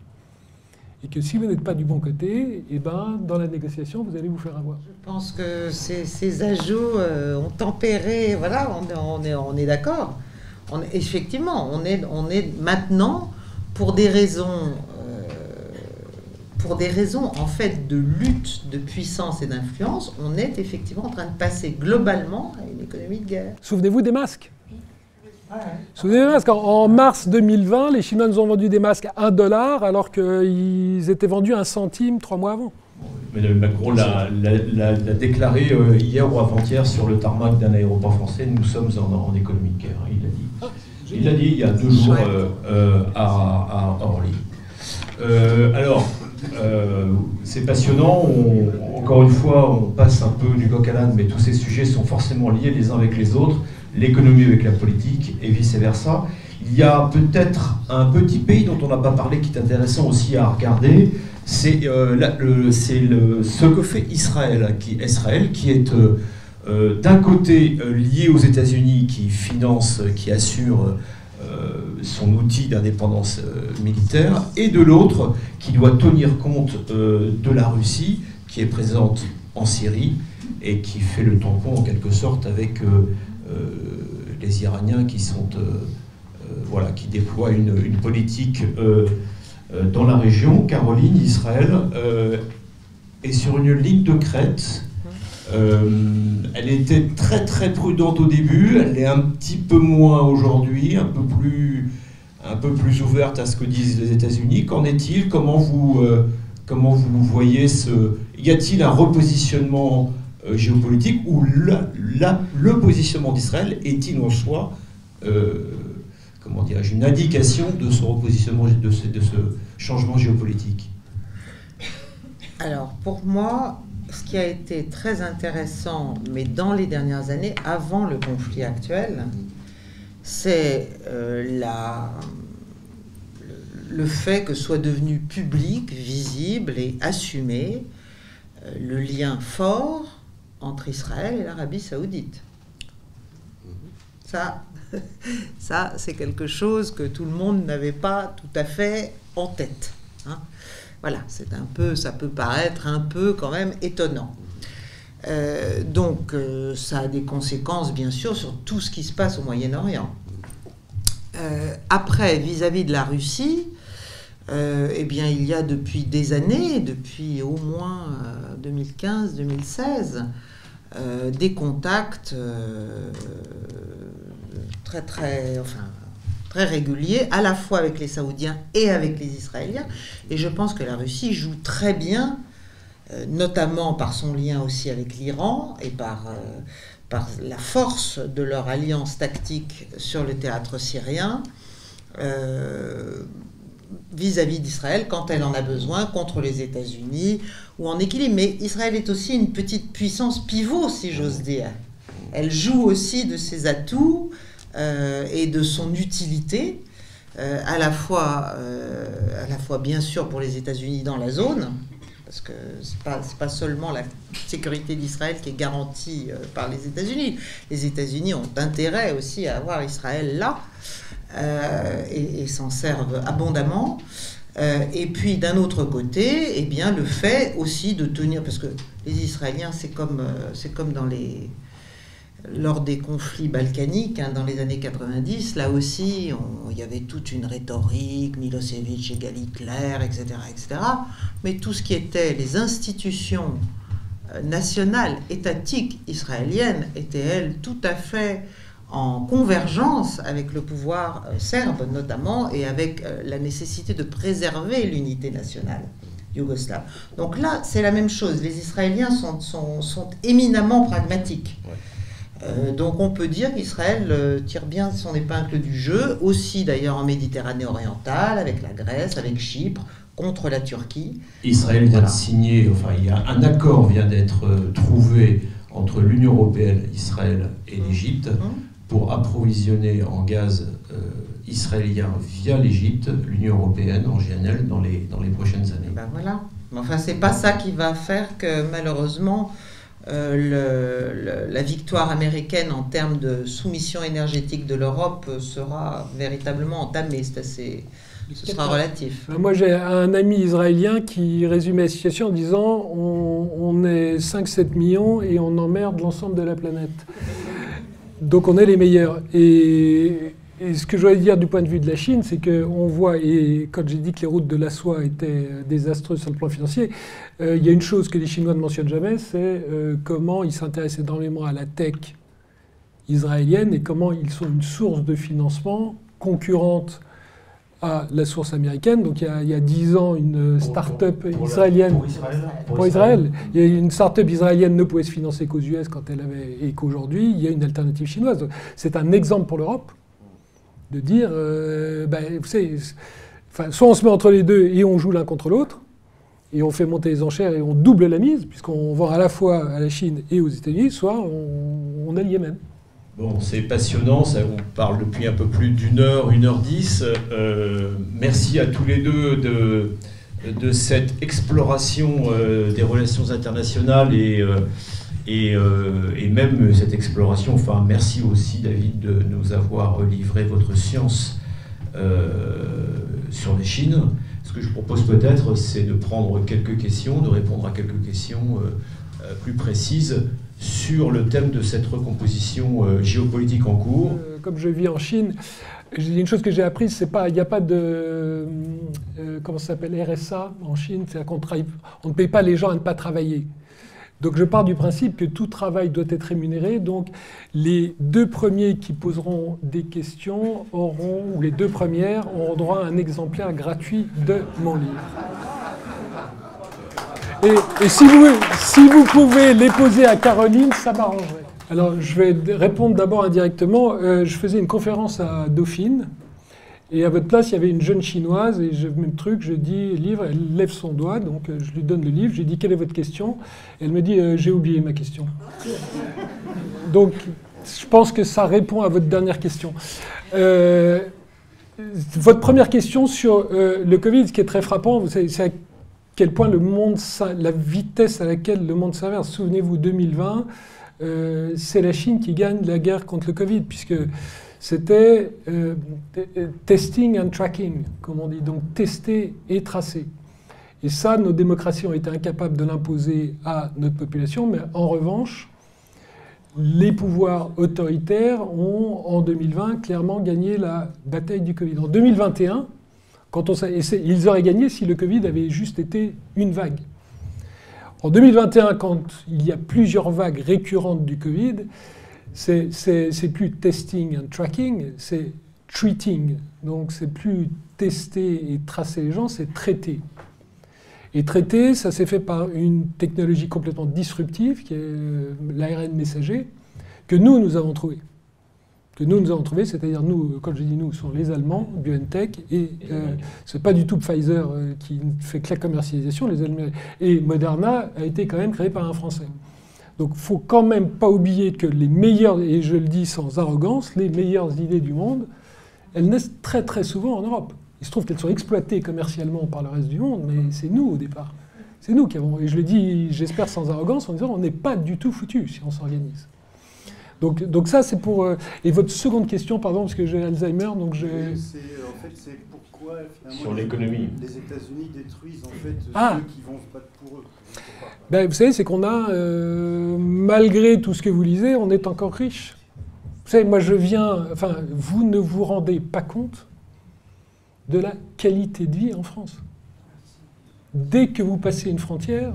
et que si vous n'êtes pas du bon côté, eh ben, dans la négociation, vous allez vous faire avoir. Je pense que ces, ajouts euh, ont tempéré, voilà, on, est, d'accord. effectivement, on est, maintenant, pour des raisons, pour des raisons en fait de lutte, de puissance et d'influence, on est effectivement en train de passer globalement à une économie de guerre. Souvenez-vous des masques. Souvenez parce qu'en mars 2020, les Chinois nous ont vendu des masques à 1 dollar alors qu'ils étaient vendus à un centime trois mois avant. Mais Macron l'a déclaré euh, hier ou avant-hier sur le tarmac d'un aéroport français. Nous sommes en, économie de guerre. Il l'a dit. Ah, il l'a dit il y a deux jours euh, euh, à, Orly. alors, c'est passionnant. encore une fois, on passe un peu du coq à l'âne, mais tous ces sujets sont forcément liés les uns avec les autres l'économie avec la politique et vice-versa. Il y a peut-être un petit pays dont on n'a pas parlé qui est intéressant aussi à regarder, c'est euh, ce que fait Israël, qui, Israël, qui est euh, euh, d'un côté lié aux États-Unis, qui finance, qui assure son outil d'indépendance militaire, et de l'autre, qui doit tenir compte de la Russie, qui est présente en Syrie et qui fait le tampon en quelque sorte avec les Iraniens qui sont voilà, qui déploient une, politique euh, dans la région, Caroline, Israël, euh, est sur une ligne de crête. Euh, elle était très très prudente au début, elle est un petit peu moins aujourd'hui, un peu plus un peu plus ouverte à ce que disent les États-Unis. Qu'en est-il? Comment vous comment vous voyez ce Y a-t-il un repositionnement géopolitique ou le positionnement d'Israël est-il en soi comment dirais-je, une indication de ce repositionnement, de ce, de ce changement géopolitique? Alors, pour moi, ce qui a été très intéressant, mais dans les dernières années, avant le conflit actuel, c'est euh, la, le fait que soit devenu public, visible et assumé euh, le lien fort entre Israël et l'Arabie saoudite. Ça, Ça, c'est quelque chose que tout le monde n'avait pas tout à fait en tête. Hein. Voilà, c'est un peu, ça peut paraître un peu quand même étonnant. Euh, donc, euh, ça a des conséquences, bien sûr, sur tout ce qui se passe au Moyen-Orient. Euh, après, vis-à-vis de la Russie, eh bien, il y a depuis des années, depuis au moins 2015-2016, des contacts très très enfin très régulier à la fois avec les Saoudiens et avec les Israéliens et je pense que la Russie joue très bien euh, notamment par son lien aussi avec l'Iran et par, euh, par la force de leur alliance tactique sur le théâtre syrien euh, vis-à-vis d'Israël quand elle en a besoin contre les États-Unis ou en équilibre. Mais Israël est aussi une petite puissance pivot, si j'ose dire. Elle joue aussi de ses atouts et de son utilité, euh, à, la fois, euh, à la fois bien sûr pour les États-Unis dans la zone, parce que ce n'est pas, pas, seulement la sécurité d'Israël qui est garantie par les États-Unis. Les États-Unis ont intérêt aussi à avoir Israël là et, s'en servent abondamment. et puis d'un autre côté, eh bien, le fait aussi de tenir, parce que les Israéliens, c'est comme, c'est comme dans les, lors des conflits balkaniques hein, dans les années 90, là aussi, il y avait toute une rhétorique, Milosevic égale Hitler, etc., etc. Mais tout ce qui était les institutions euh, nationales, étatiques israéliennes, étaient, elles, tout à fait en convergence avec le pouvoir euh, serbe notamment et avec euh, la nécessité de préserver l'unité nationale yougoslave. Donc là, c'est la même chose. Les Israéliens sont, sont, éminemment pragmatiques. Euh, donc on peut dire qu'Israël euh, tire bien son épingle du jeu, aussi d'ailleurs en Méditerranée orientale, avec la Grèce, avec Chypre, contre la Turquie. Israël vient de signer, enfin il y a un accord vient d'être euh, trouvé entre l'Union européenne, Israël et l'Égypte mmh. pour approvisionner en gaz israélien via l'Égypte l'Union européenne en GNL dans les, dans les prochaines années. Ben voilà. Mais enfin, c'est pas ça qui va faire que malheureusement euh, la victoire américaine en termes de soumission énergétique de l'Europe sera véritablement entamée. C'est assez, ce sera relatif. Moi, j'ai un ami israélien qui résumait la situation en disant on, on est 5-7 millions et on emmerde l'ensemble de la planète. Donc on est les meilleurs. Et et ce que je voulais dire du point de vue de la Chine, c'est qu'on voit, et quand j'ai dit que les routes de la soie étaient désastreuses sur le plan financier, euh, il y a une chose que les Chinois ne mentionnent jamais, c'est euh, comment ils s'intéressent énormément à la tech israéliennes et comment ils sont une source de financement concurrente à la source américaine. Donc il y a, dix ans, une start-up israélienne. Pour Israël. Il y a une start-up israélienne ne pouvait se financer qu'aux US quand elle avait. et qu'aujourd'hui, il y a une alternative chinoise. C'est un exemple pour l'Europe de dire euh, ben, vous savez, soit on se met entre les deux et on joue l'un contre l'autre, et on fait monter les enchères et on double la mise, puisqu'on vend à la fois à la Chine et aux États-Unis, soit on, on a le. Bon, c'est passionnant, ça, on parle depuis un peu plus d'une heure, une heure dix. Euh, merci à tous les deux de, de cette exploration euh, des relations internationales et, euh, et, même cette exploration. Enfin, merci aussi David de nous avoir livré votre science sur les Chines. Ce que je propose peut-être, c'est de prendre quelques questions, de répondre à quelques questions plus précises sur le thème de cette recomposition euh, géopolitique en cours euh, Comme je vis en Chine, une chose que j'ai apprise, c'est pas, il n'y a pas de, euh, comment s'appelle, RSA en Chine, c'est on ne paye pas les gens à ne pas travailler. Donc je pars du principe que tout travail doit être rémunéré. Donc les deux premiers qui poseront des questions auront, ou les deux premières, auront droit à un exemplaire gratuit de mon livre. Et, si, vous, pouvez les poser à Caroline, ça m'arrangerait. Alors, je vais répondre d'abord indirectement. Euh, je faisais une conférence à Dauphine. Et à votre place, il y avait une jeune chinoise, et je même truc, je dis livre, elle lève son doigt, donc euh, je lui donne le livre, je lui dis quelle est votre question? Elle me dit euh, j'ai oublié ma question. donc je pense que ça répond à votre dernière question. votre première question sur le Covid, ce qui est très frappant, c'est quel point le monde, la vitesse à laquelle le monde s'inverse. Souvenez-vous, 2020, euh, c'est la Chine qui gagne la guerre contre le Covid, puisque c'était euh, testing and tracking, comme on dit, donc tester et tracer. Et ça, nos démocraties ont été incapables de l'imposer à notre population, mais en revanche, les pouvoirs autoritaires ont, en 2020, clairement gagné la bataille du Covid. En 2021, quand ils auraient gagné si le Covid avait juste été une vague. En 2021, quand il y a plusieurs vagues récurrentes du Covid, c'est plus testing and tracking, c'est treating. Donc c'est plus tester et tracer les gens, c'est traiter. Et traiter, ça s'est fait par une technologie complètement disruptive, qui est euh, l'ARN messager, que nous, nous avons trouvé que nous, nous avons trouvé, c'est-à-dire nous, quand je dis nous, sont les Allemands, BioNTech, et euh, ce n'est pas du tout Pfizer euh, qui fait que la commercialisation, les Allemands, et Moderna a été quand même créé par un Français. Donc il faut quand même pas oublier que les meilleures, et je le dis sans arrogance, les meilleures idées du monde, elles naissent très très souvent en Europe. Il se trouve qu'elles sont exploitées commercialement par le reste du monde, mais c'est nous au départ. C'est nous qui avons, et je le dis, j'espère sans arrogance, en disant on n'est pas du tout foutu si on s'organise. Donc, ça, c'est pour... Euh, et votre seconde question, pardon, parce que j'ai Alzheimer, donc je... pourquoi Sur l'économie. Les États-Unis détruisent en fait ah. ceux qui vont se battre pour eux. Ben, vous savez, c'est qu'on a, euh, malgré tout ce que vous lisez, on est encore riche. Vous savez, moi je viens, enfin, vous ne vous rendez pas compte de la qualité de vie en France. Dès que vous passez une frontière,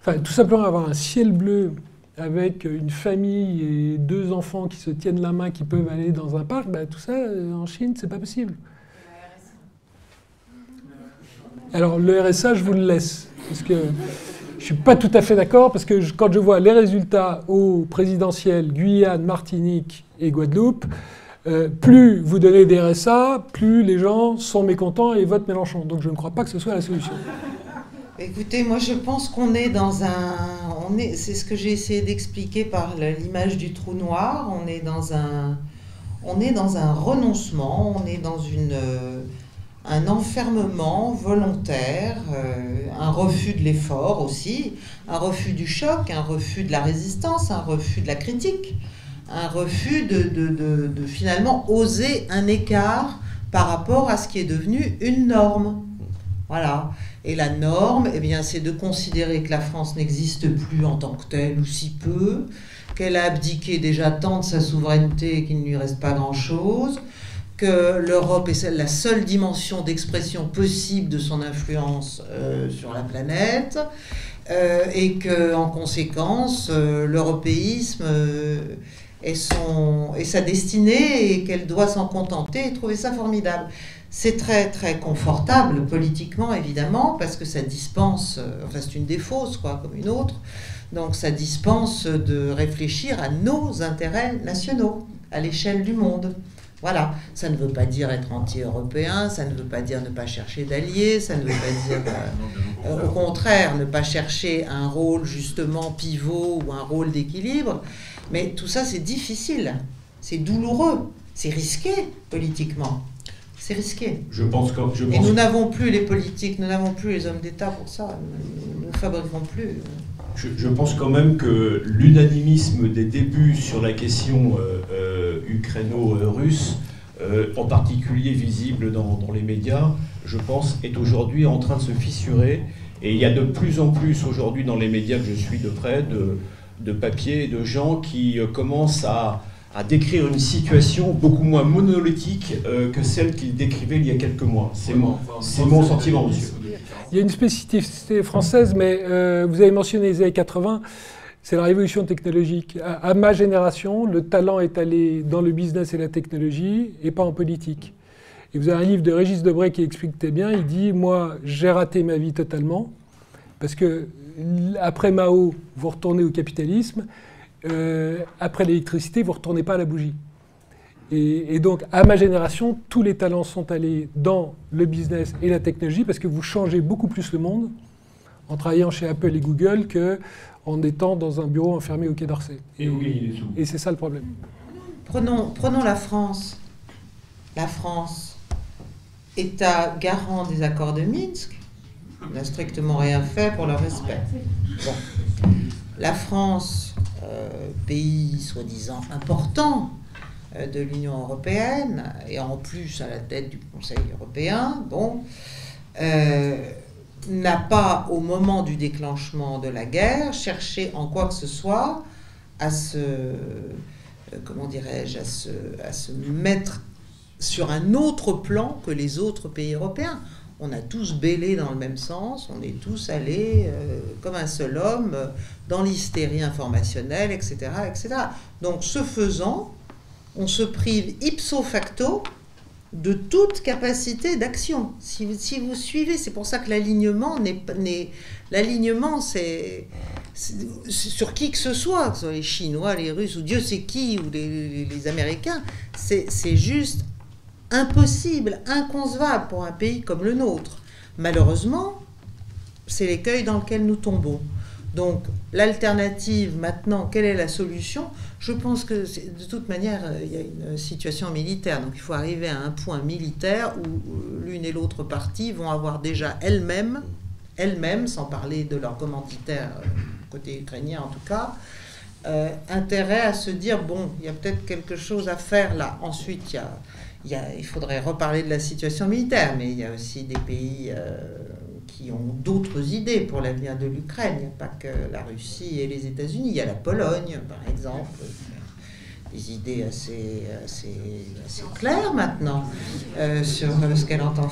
enfin, tout simplement avoir un ciel bleu avec une famille et deux enfants qui se tiennent la main, qui peuvent aller dans un parc, ben, tout ça, euh, en Chine, c'est pas possible. Alors le RSA, je vous le laisse, parce que je suis pas tout à fait d'accord, parce que quand je vois les résultats au présidentiel Guyane, Martinique et Guadeloupe, euh, plus vous donnez des RSA, plus les gens sont mécontents et votent Mélenchon. Donc je ne crois pas que ce soit la solution. Écoutez, moi je pense qu'on est dans un, c'est ce que j'ai essayé d'expliquer par l'image du trou noir. On est dans un, on est dans un renoncement, on est dans une, euh, un enfermement volontaire, euh, un refus de l'effort aussi, un refus du choc, un refus de la résistance, un refus de la critique, un refus de, finalement oser un écart par rapport à ce qui est devenu une norme. Voilà. Et la norme, eh bien, c'est de considérer que la France n'existe plus en tant que telle ou si peu, qu'elle a abdiqué déjà tant de sa souveraineté qu'il ne lui reste pas grand-chose, que l'Europe est la seule dimension d'expression possible de son influence euh, sur la planète, euh, et que en conséquence, euh, l'européisme et sa destinée et qu'elle doit s'en contenter et trouver ça formidable. C'est très très confortable politiquement évidemment parce que ça dispense, enfin c'est une des fausses quoi comme une autre, donc ça dispense de réfléchir à nos intérêts nationaux à l'échelle du monde. Voilà, ça ne veut pas dire être anti-européen, ça ne veut pas dire ne pas chercher d'alliés, ça ne veut pas dire euh, euh, au contraire ne pas chercher un rôle justement pivot ou un rôle d'équilibre, mais tout ça c'est difficile, c'est douloureux, c'est risqué politiquement. C'est risqué. Je pense que, je Et nous n'avons plus les politiques, nous n'avons plus les hommes d'État pour ça. Nous ne fabriquons plus. Je, pense quand même que l'unanimisme des débuts sur la question euh, euh, ukraino-russe, euh, en particulier visible dans, les médias, je pense, est aujourd'hui en train de se fissurer. Et il y a de plus en plus aujourd'hui dans les médias que je suis de près de, de papiers, de gens qui commencent à, à décrire une situation beaucoup moins monolithique euh, que celle qu'il décrivait il y a quelques mois. C'est mon, mon sentiment, monsieur. Il y a une spécificité française, mais euh, vous avez mentionné les années 80, c'est la révolution technologique. À, ma génération, le talent est allé dans le business et la technologie et pas en politique. Et vous avez un livre de Régis Debray qui explique très bien, il dit, moi, j'ai raté ma vie totalement, parce que après Mao, vous retournez au capitalisme, euh, après l'électricité, vous ne retournez pas à la bougie. Et, donc, à ma génération, tous les talents sont allés dans le business et la technologie parce que vous changez beaucoup plus le monde en travaillant chez Apple et Google qu'en étant dans un bureau enfermé au Quai d'Orsay. Et, et c'est ça le problème. Prenons, prenons la France. La France, État garant des accords de Minsk, n'a strictement rien fait pour leur respect. La France, euh, pays soi-disant important de l'Union européenne, et en plus à la tête du Conseil européen, bon, euh, n'a pas, au moment du déclenchement de la guerre, cherché en quoi que ce soit à se, comment dirais-je, à se, à se mettre sur un autre plan que les autres pays européens on a tous bêlé dans le même sens, on est tous allés euh, comme un seul homme euh, dans l'hystérie informationnelle, etc., etc. Donc, ce faisant, on se prive ipso facto de toute capacité d'action. Si, vous suivez, c'est pour ça que l'alignement n'est l'alignement, c'est sur qui que ce soit, que ce soit les Chinois, les Russes ou Dieu sait qui ou les Américains, c'est juste impossible, inconcevable pour un pays comme le nôtre. Malheureusement, c'est l'écueil dans lequel nous tombons. Donc l'alternative maintenant, quelle est la solution? Je pense que de toute manière, euh, il y a une situation militaire. Donc il faut arriver à un point militaire où euh, l'une et l'autre partie vont avoir déjà elles-mêmes, elles-mêmes, sans parler de leurs commanditaires, euh, côté ukrainien en tout cas, intérêt à se dire, bon, il y a peut-être quelque chose à faire là. Ensuite, il y a il, faudrait reparler de la situation militaire, mais il y a aussi des pays euh, qui ont d'autres idées pour l'avenir de l'Ukraine. Il n'y a pas que la Russie et les États-Unis. Il y a la Pologne, par exemple. Des idées assez, assez, claires maintenant euh, sur ce qu'elle entend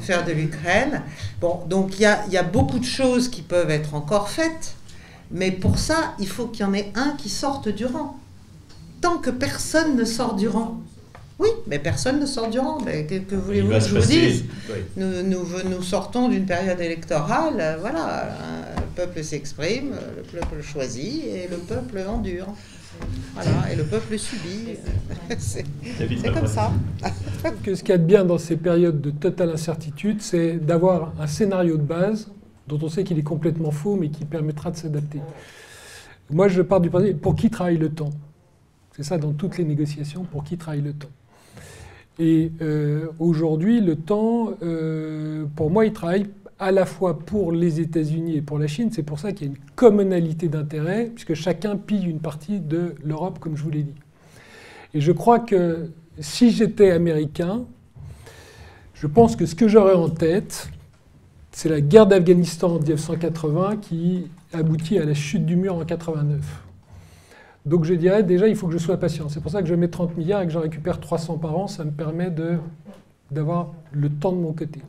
faire de l'Ukraine. Bon, donc il il y a beaucoup de choses qui peuvent être encore faites, mais pour ça, il faut qu'il y en ait un qui sorte du rang. Tant que personne ne sort du rang, oui, mais personne ne sort du rang. Mais que, voulez-vous que je vous dise nous, nous, sortons d'une période électorale. Euh, voilà, le peuple s'exprime, le peuple choisit et le peuple endure. Voilà, et le peuple subit. c'est comme ça. ce qu'il y a de bien dans ces périodes de totale incertitude, c'est d'avoir un scénario de base dont on sait qu'il est complètement faux, mais qui permettra de s'adapter. Moi, je pars du principe, pour qui travaille le temps? C'est ça dans toutes les négociations, pour qui travaille le temps? Et euh, aujourd'hui, le temps, euh, pour moi, il travaille à la fois pour les États-Unis et pour la Chine. C'est pour ça qu'il y a une commonalité d'intérêts, puisque chacun pille une partie de l'Europe, comme je vous l'ai dit. Et je crois que si j'étais américain, je pense que ce que j'aurais en tête, c'est la guerre d'Afghanistan en 1980 qui aboutit à la chute du mur en 89. Donc je dirais déjà, il faut que je sois patient. C'est pour ça que je mets 30 milliards et que j'en récupère 300 par an. Ça me permet d'avoir le temps de mon côté.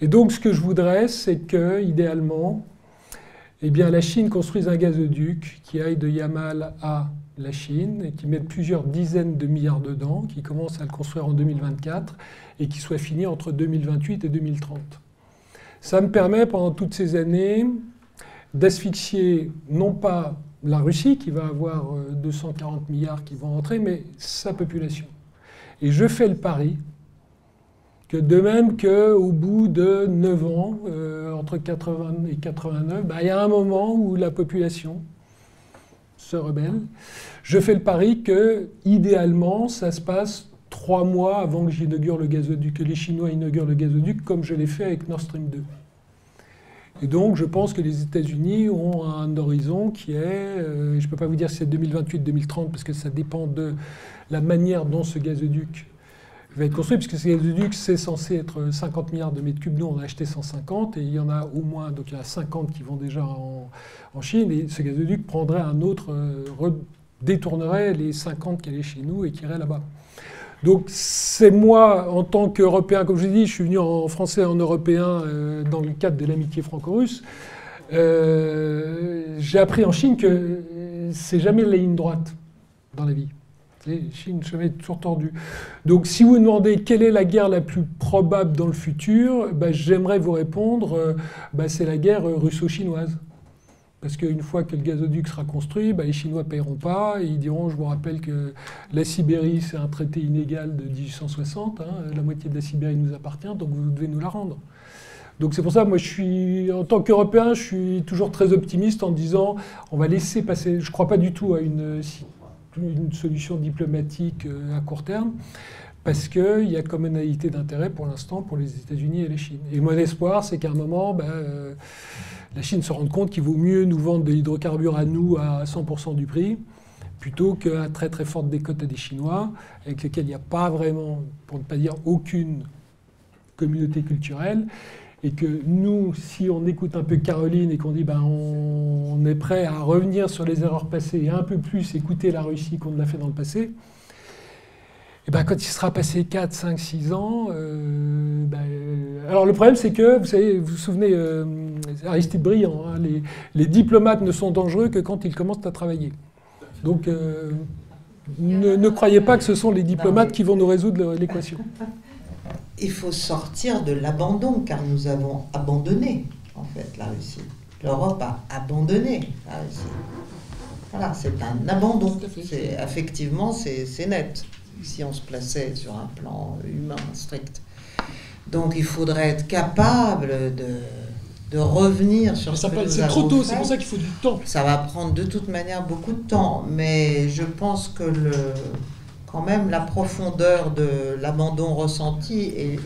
Et donc ce que je voudrais, c'est que, idéalement, eh bien, la Chine construise un gazoduc qui aille de Yamal à la Chine et qui mette plusieurs dizaines de milliards dedans, qui commence à le construire en 2024 et qui soit fini entre 2028 et 2030. Ça me permet pendant toutes ces années d'asphyxier non pas la Russie qui va avoir 240 euh, milliards qui vont entrer, mais sa population. Et je fais le pari que de même qu'au bout de 9 ans, euh, entre 80 et 89, bah, il y a un moment où la population se rebelle. Je fais le pari que, idéalement, ça se passe trois mois avant gazoduc, que les Chinois inaugurent le gazoduc, comme je l'ai fait avec Nord Stream 2. Et donc, je pense que les États-Unis ont un horizon qui est, euh, je ne peux pas vous dire si c'est 2028-2030, parce que ça dépend de la manière dont ce gazoduc va être construit, puisque ce gazoduc, c'est censé être 50 milliards de mètres cubes. Nous, on a acheté 150, et il y en a au moins, donc il y en a 50 qui vont déjà en, Chine, et ce gazoduc prendrait un autre, euh, détournerait les 50 qui allaient chez nous et qui iraient là-bas. Donc c'est moi, en tant qu'Européen, comme je dis, je suis venu en français en européen euh, dans le cadre de l'amitié franco-russe. Euh, j'ai appris en Chine que c'est jamais la ligne droite dans la vie. Chine, est toujours tordu. Donc, si vous me demandez quelle est la guerre la plus probable dans le futur, bah, j'aimerais vous répondre, euh, bah, c'est la guerre russo-chinoise. Parce qu'une fois que le gazoduc sera construit, bah, les Chinois ne paieront pas. Ils diront, je vous rappelle que la Sibérie, c'est un traité inégal de 1860. Hein, la moitié de la Sibérie nous appartient, donc vous devez nous la rendre. Donc c'est pour ça, moi, je suis, en tant qu'Européen, je suis toujours très optimiste en disant, on va laisser passer. Je ne crois pas du tout à une, solution diplomatique euh, à court terme parce qu'il y a communalité d'intérêt pour l'instant pour les États-Unis et la Chine. Et mon espoir, c'est qu'à un moment, ben, euh, la Chine se rende compte qu'il vaut mieux nous vendre de l'hydrocarbure à nous à 100% du prix plutôt qu'à très très forte décote à des Chinois, avec lesquels il n'y a pas vraiment, pour ne pas dire aucune communauté culturelle, et que nous, si on écoute un peu Caroline et qu'on dit ben on, est prêt à revenir sur les erreurs passées et un peu plus écouter la Russie qu'on l'a fait dans le passé, et ben quand il sera passé 4, 5, 6 ans, euh, ben, alors le problème c'est que, vous savez, vous vous souvenez, euh, Aristide Briand, hein, les, diplomates ne sont dangereux que quand ils commencent à travailler. Donc euh, ne, ne, croyez pas que ce sont les diplomates qui vont nous résoudre l'équation. Il faut sortir de l'abandon, car nous avons abandonné, en fait, la Russie. L'Europe a abandonné la Russie. Voilà, c'est un abandon. Effectivement, c'est net si on se plaçait sur un plan humain strict. Donc il faudrait être capable de, de revenir sur ça ce C'est trop tôt, c'est pour ça qu'il faut du temps. Ça va prendre de toute manière beaucoup de temps, mais je pense que le, quand même la profondeur de l'abandon ressenti est,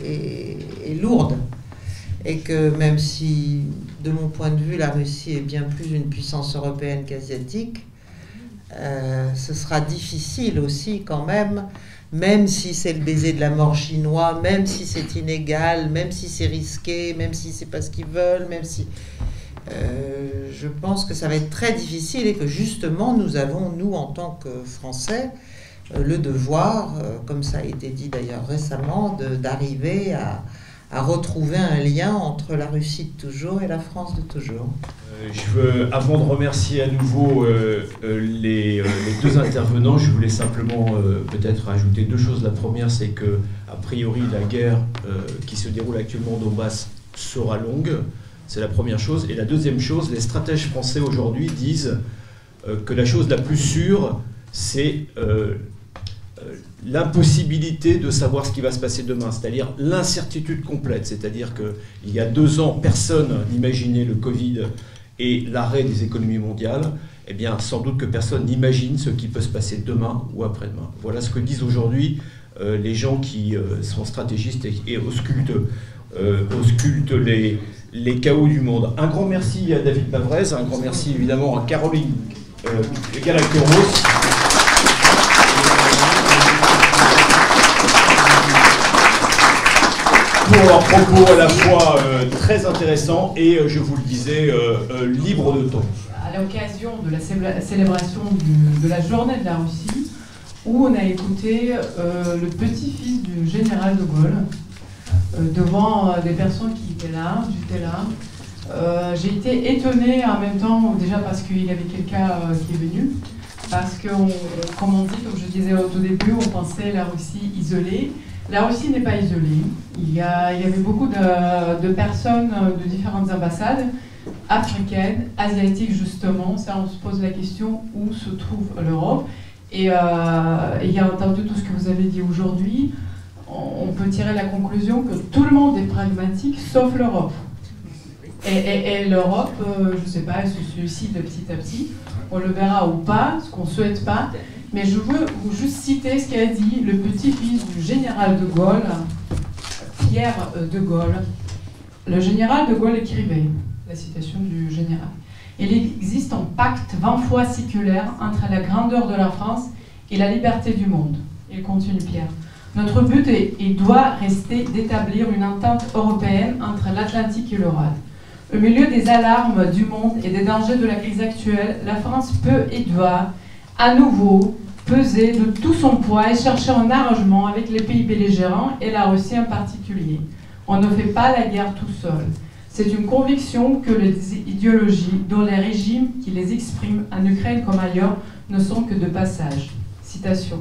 est, lourde. Et que même si, de mon point de vue, la Russie est bien plus une puissance européenne qu'asiatique, euh, ce sera difficile aussi quand même, même si c'est le baiser de la mort chinois, même si c'est inégal, même si c'est risqué, même si c'est pas ce qu'ils veulent, même si... Euh, je pense que ça va être très difficile et que justement nous avons, nous en tant que Français, euh, le devoir, comme ça a été dit d'ailleurs récemment, d'arriver à, à retrouver un lien entre la Russie de toujours et la France de toujours. Euh, je veux, avant de remercier à nouveau euh, euh, les, deux intervenants, je voulais simplement peut-être ajouter deux choses. La première, c'est que, a priori, la guerre qui se déroule actuellement au Donbass sera longue. C'est la première chose. Et la deuxième chose, les stratèges français aujourd'hui disent que la chose la plus sûre, c'est l'impossibilité de savoir ce qui va se passer demain, c'est-à-dire l'incertitude complète. C'est-à-dire qu'il y a deux ans, personne n'imaginait le Covid et l'arrêt des économies mondiales. Eh bien, sans doute que personne n'imagine ce qui peut se passer demain ou après-demain. Voilà ce que disent aujourd'hui euh, les gens qui euh, sont stratégistes et, auscultent, euh, les, les chaos du monde. Un grand merci à David Bavrez, un grand merci évidemment à Caroline euh, pour leurs propos à la fois euh, très intéressants et, euh, je vous le disais, euh, libre de ton. À l'occasion de la célébration de la journée de la Russie, où on a écouté le petit-fils du général de Gaulle devant des personnes qui étaient là, j'étais là, j'ai été étonnée en même temps, déjà parce qu'il y avait quelqu'un qui est venu, parce que, comme on dit, comme je disais au tout début, on pensait la Russie isolée. La Russie n'est pas isolée. Il y, a, il avait beaucoup de, personnes de différentes ambassades, africaines, asiatiques justement. Ça, on se pose la question où se trouve l'Europe. Et euh, ayant entendu tout ce que vous avez dit aujourd'hui, on peut tirer la conclusion que tout le monde est pragmatique, sauf l'Europe. Et, l'Europe, euh, je ne sais pas, elle se suicide petit à petit. On le verra ou pas, ce qu'on ne souhaite pas. Mais je veux vous juste citer ce qu'a dit le petit-fils du général de Gaulle, Pierre euh, de Gaulle. Le général de Gaulle écrivait, la citation du général, Il existe un pacte vingt fois séculaire entre la grandeur de la France et la liberté du monde. Il continue Pierre. Notre but est, et doit rester d'établir une entente européenne entre l'Atlantique et l'Eurasie. Au milieu des alarmes du monde et des dangers de la crise actuelle, la France peut et doit à nouveau peser de tout son poids et chercher un arrangement avec les pays belligérants et la Russie en particulier. On ne fait pas la guerre tout seul. C'est une conviction que les idéologies, dont les régimes qui les expriment en Ukraine comme ailleurs, ne sont que de passage. Citation.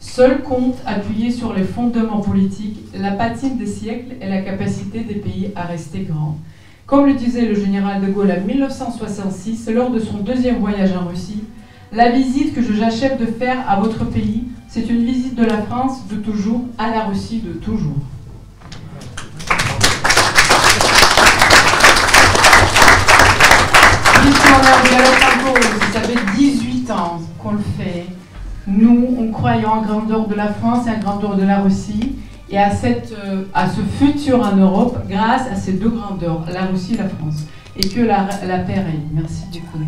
Seul compte appuyé sur les fondements politiques, la patine des siècles et la capacité des pays à rester grands. Comme le disait le général de Gaulle en 1966, lors de son deuxième voyage en Russie, la visite que j'achève de faire à votre pays, c'est une visite de la France de toujours à la Russie de toujours. ça fait 18 ans qu'on le fait. Nous, on croyons en grandeur de la France et en grandeur de la Russie et euh, à ce futur en Europe grâce à ces deux grandeurs, la Russie et la France. Et que la, la paix règne. Merci du coup.